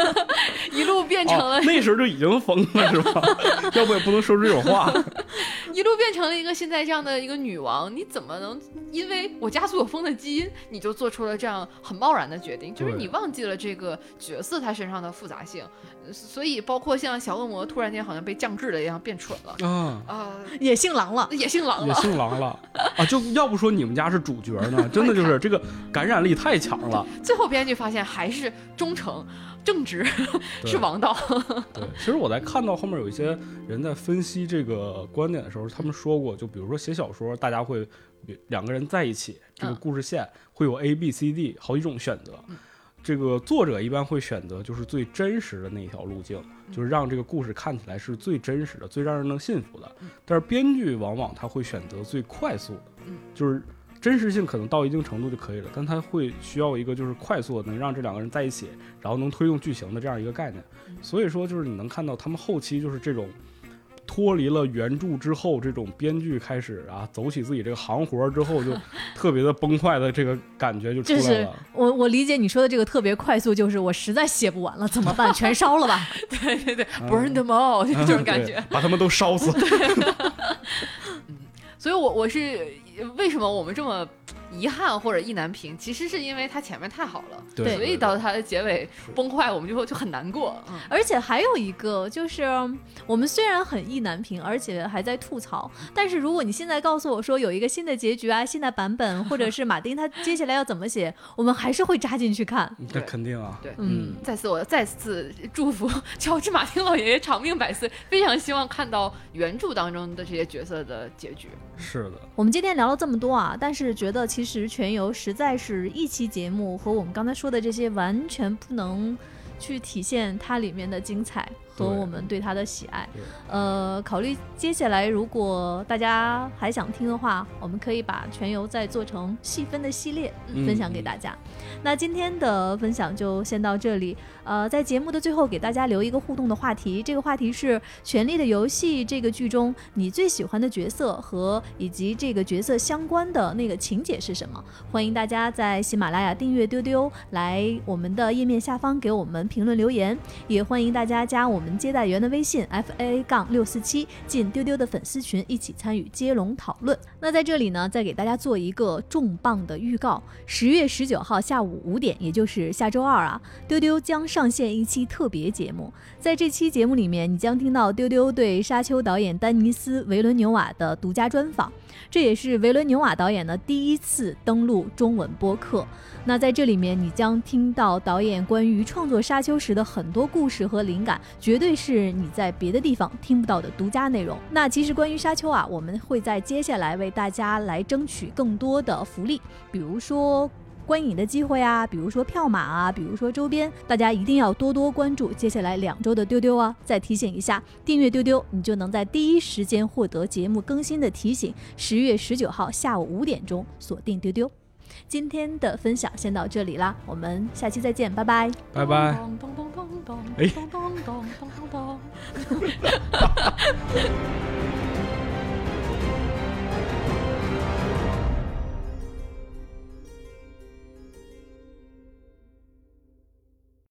一路变成了、哦，那时候就已经疯了是吧？要不也不能说这种话。一路变成了一个现在这样的一个女王，你怎么能因为我家族有风的基因，你就做出了这样很贸然的决定？就是你忘记了这个角色他身上的复杂性，呃所以包括像小恶魔突然间好像被降智了一样变蠢了啊，啊、也姓狼了。也姓狼了也。姓狼了 啊！就要不说你们家是主角呢，真的就是这个感染力太强了。最后编剧发现还是忠诚、正直 是王道。对，其实我在看到后面有一些人在分析这个观点的时候，他们说过，就比如说写小说，大家会两个人在一起，这个嗯故事线会有 A、B、C、D 好几种选择。这个作者一般会选择就是最真实的那一条路径，就是让这个故事看起来是最真实的、最让人能信服的。但是编剧往往他会选择最快速的嗯，就是真实性可能到一定程度就可以了，但他会需要一个就是快速的能让这两个人在一起，然后能推动剧情的这样一个概念。所以说，就是你能看到他们后期就是这种脱离了原著之后，这种编剧开始啊走起自己这个行活儿之后，就 特别的崩坏的这个感觉就出就是来了。我我理解你说的这个特别快速，就是我实在写不完了，怎么办？全烧了吧？对对对，burn them all 就这种感觉对。把他们都烧死。所以我我是为什么我们这么遗憾或者意难平，其实是因为它前面太好了，对所以导致它的结尾崩坏，我们就就很难过。嗯，而且还有一个就是，我们虽然很意难平，而且还在吐槽，但是如果你现在告诉我说有一个新的结局啊、新的版本，或者是马丁他接下来要怎么写，我们还是会扎进去看。这肯定啊。对。嗯，再次，我再次祝福 乔治·马丁老爷爷长命百岁，非常希望看到原著当中的这些角色的结局。是的，我们今天聊了这么多啊，但是觉得其实全游实在是一期节目和我们刚才说的这些完全不能去体现它里面的精彩和我们对它的喜爱。呃，考虑接下来如果大家还想听的话，我们可以把全游再做成细分的系列嗯分享给大家。那今天的分享就先到这里。呃，在节目的最后给大家留一个互动的话题，这个话题是《权力的游戏》这个剧中你最喜欢的角色和以及这个角色相关的那个情节是什么？欢迎大家在喜马拉雅订阅丢丢，来我们的页面下方给我们评论留言，也欢迎大家加我们接待员的微信 f a a 杠六四七，进丢丢的粉丝群，一起参与接龙讨论。那在这里呢，再给大家做一个重磅的预告：十月十九号下午五点，也就是下周二啊，丢丢将上线一期特别节目。在这期节目里面，你将听到丢丢对沙丘导演丹尼斯·维伦纽瓦的独家专访，这也是维伦纽瓦导演的第一次登陆中文播客。那在这里面，你将听到导演关于创作《沙丘》时的很多故事和灵感，绝对是你在别的地方听不到的独家内容。那其实关于《沙丘》啊，我们会在接下来为大家来争取更多的福利，比如说。观影的机会啊，比如说票码啊，比如说周边，大家一定要多多关注接下来两周的丢丢啊！再提醒一下，订阅丢丢，你就能在第一时间获得节目更新的提醒。十月十九号下午五点钟锁定丢丢。今天的分享先到这里啦，我们下期再见，拜拜。拜拜。咚咚咚咚咚哎咚咚咚咚咚咚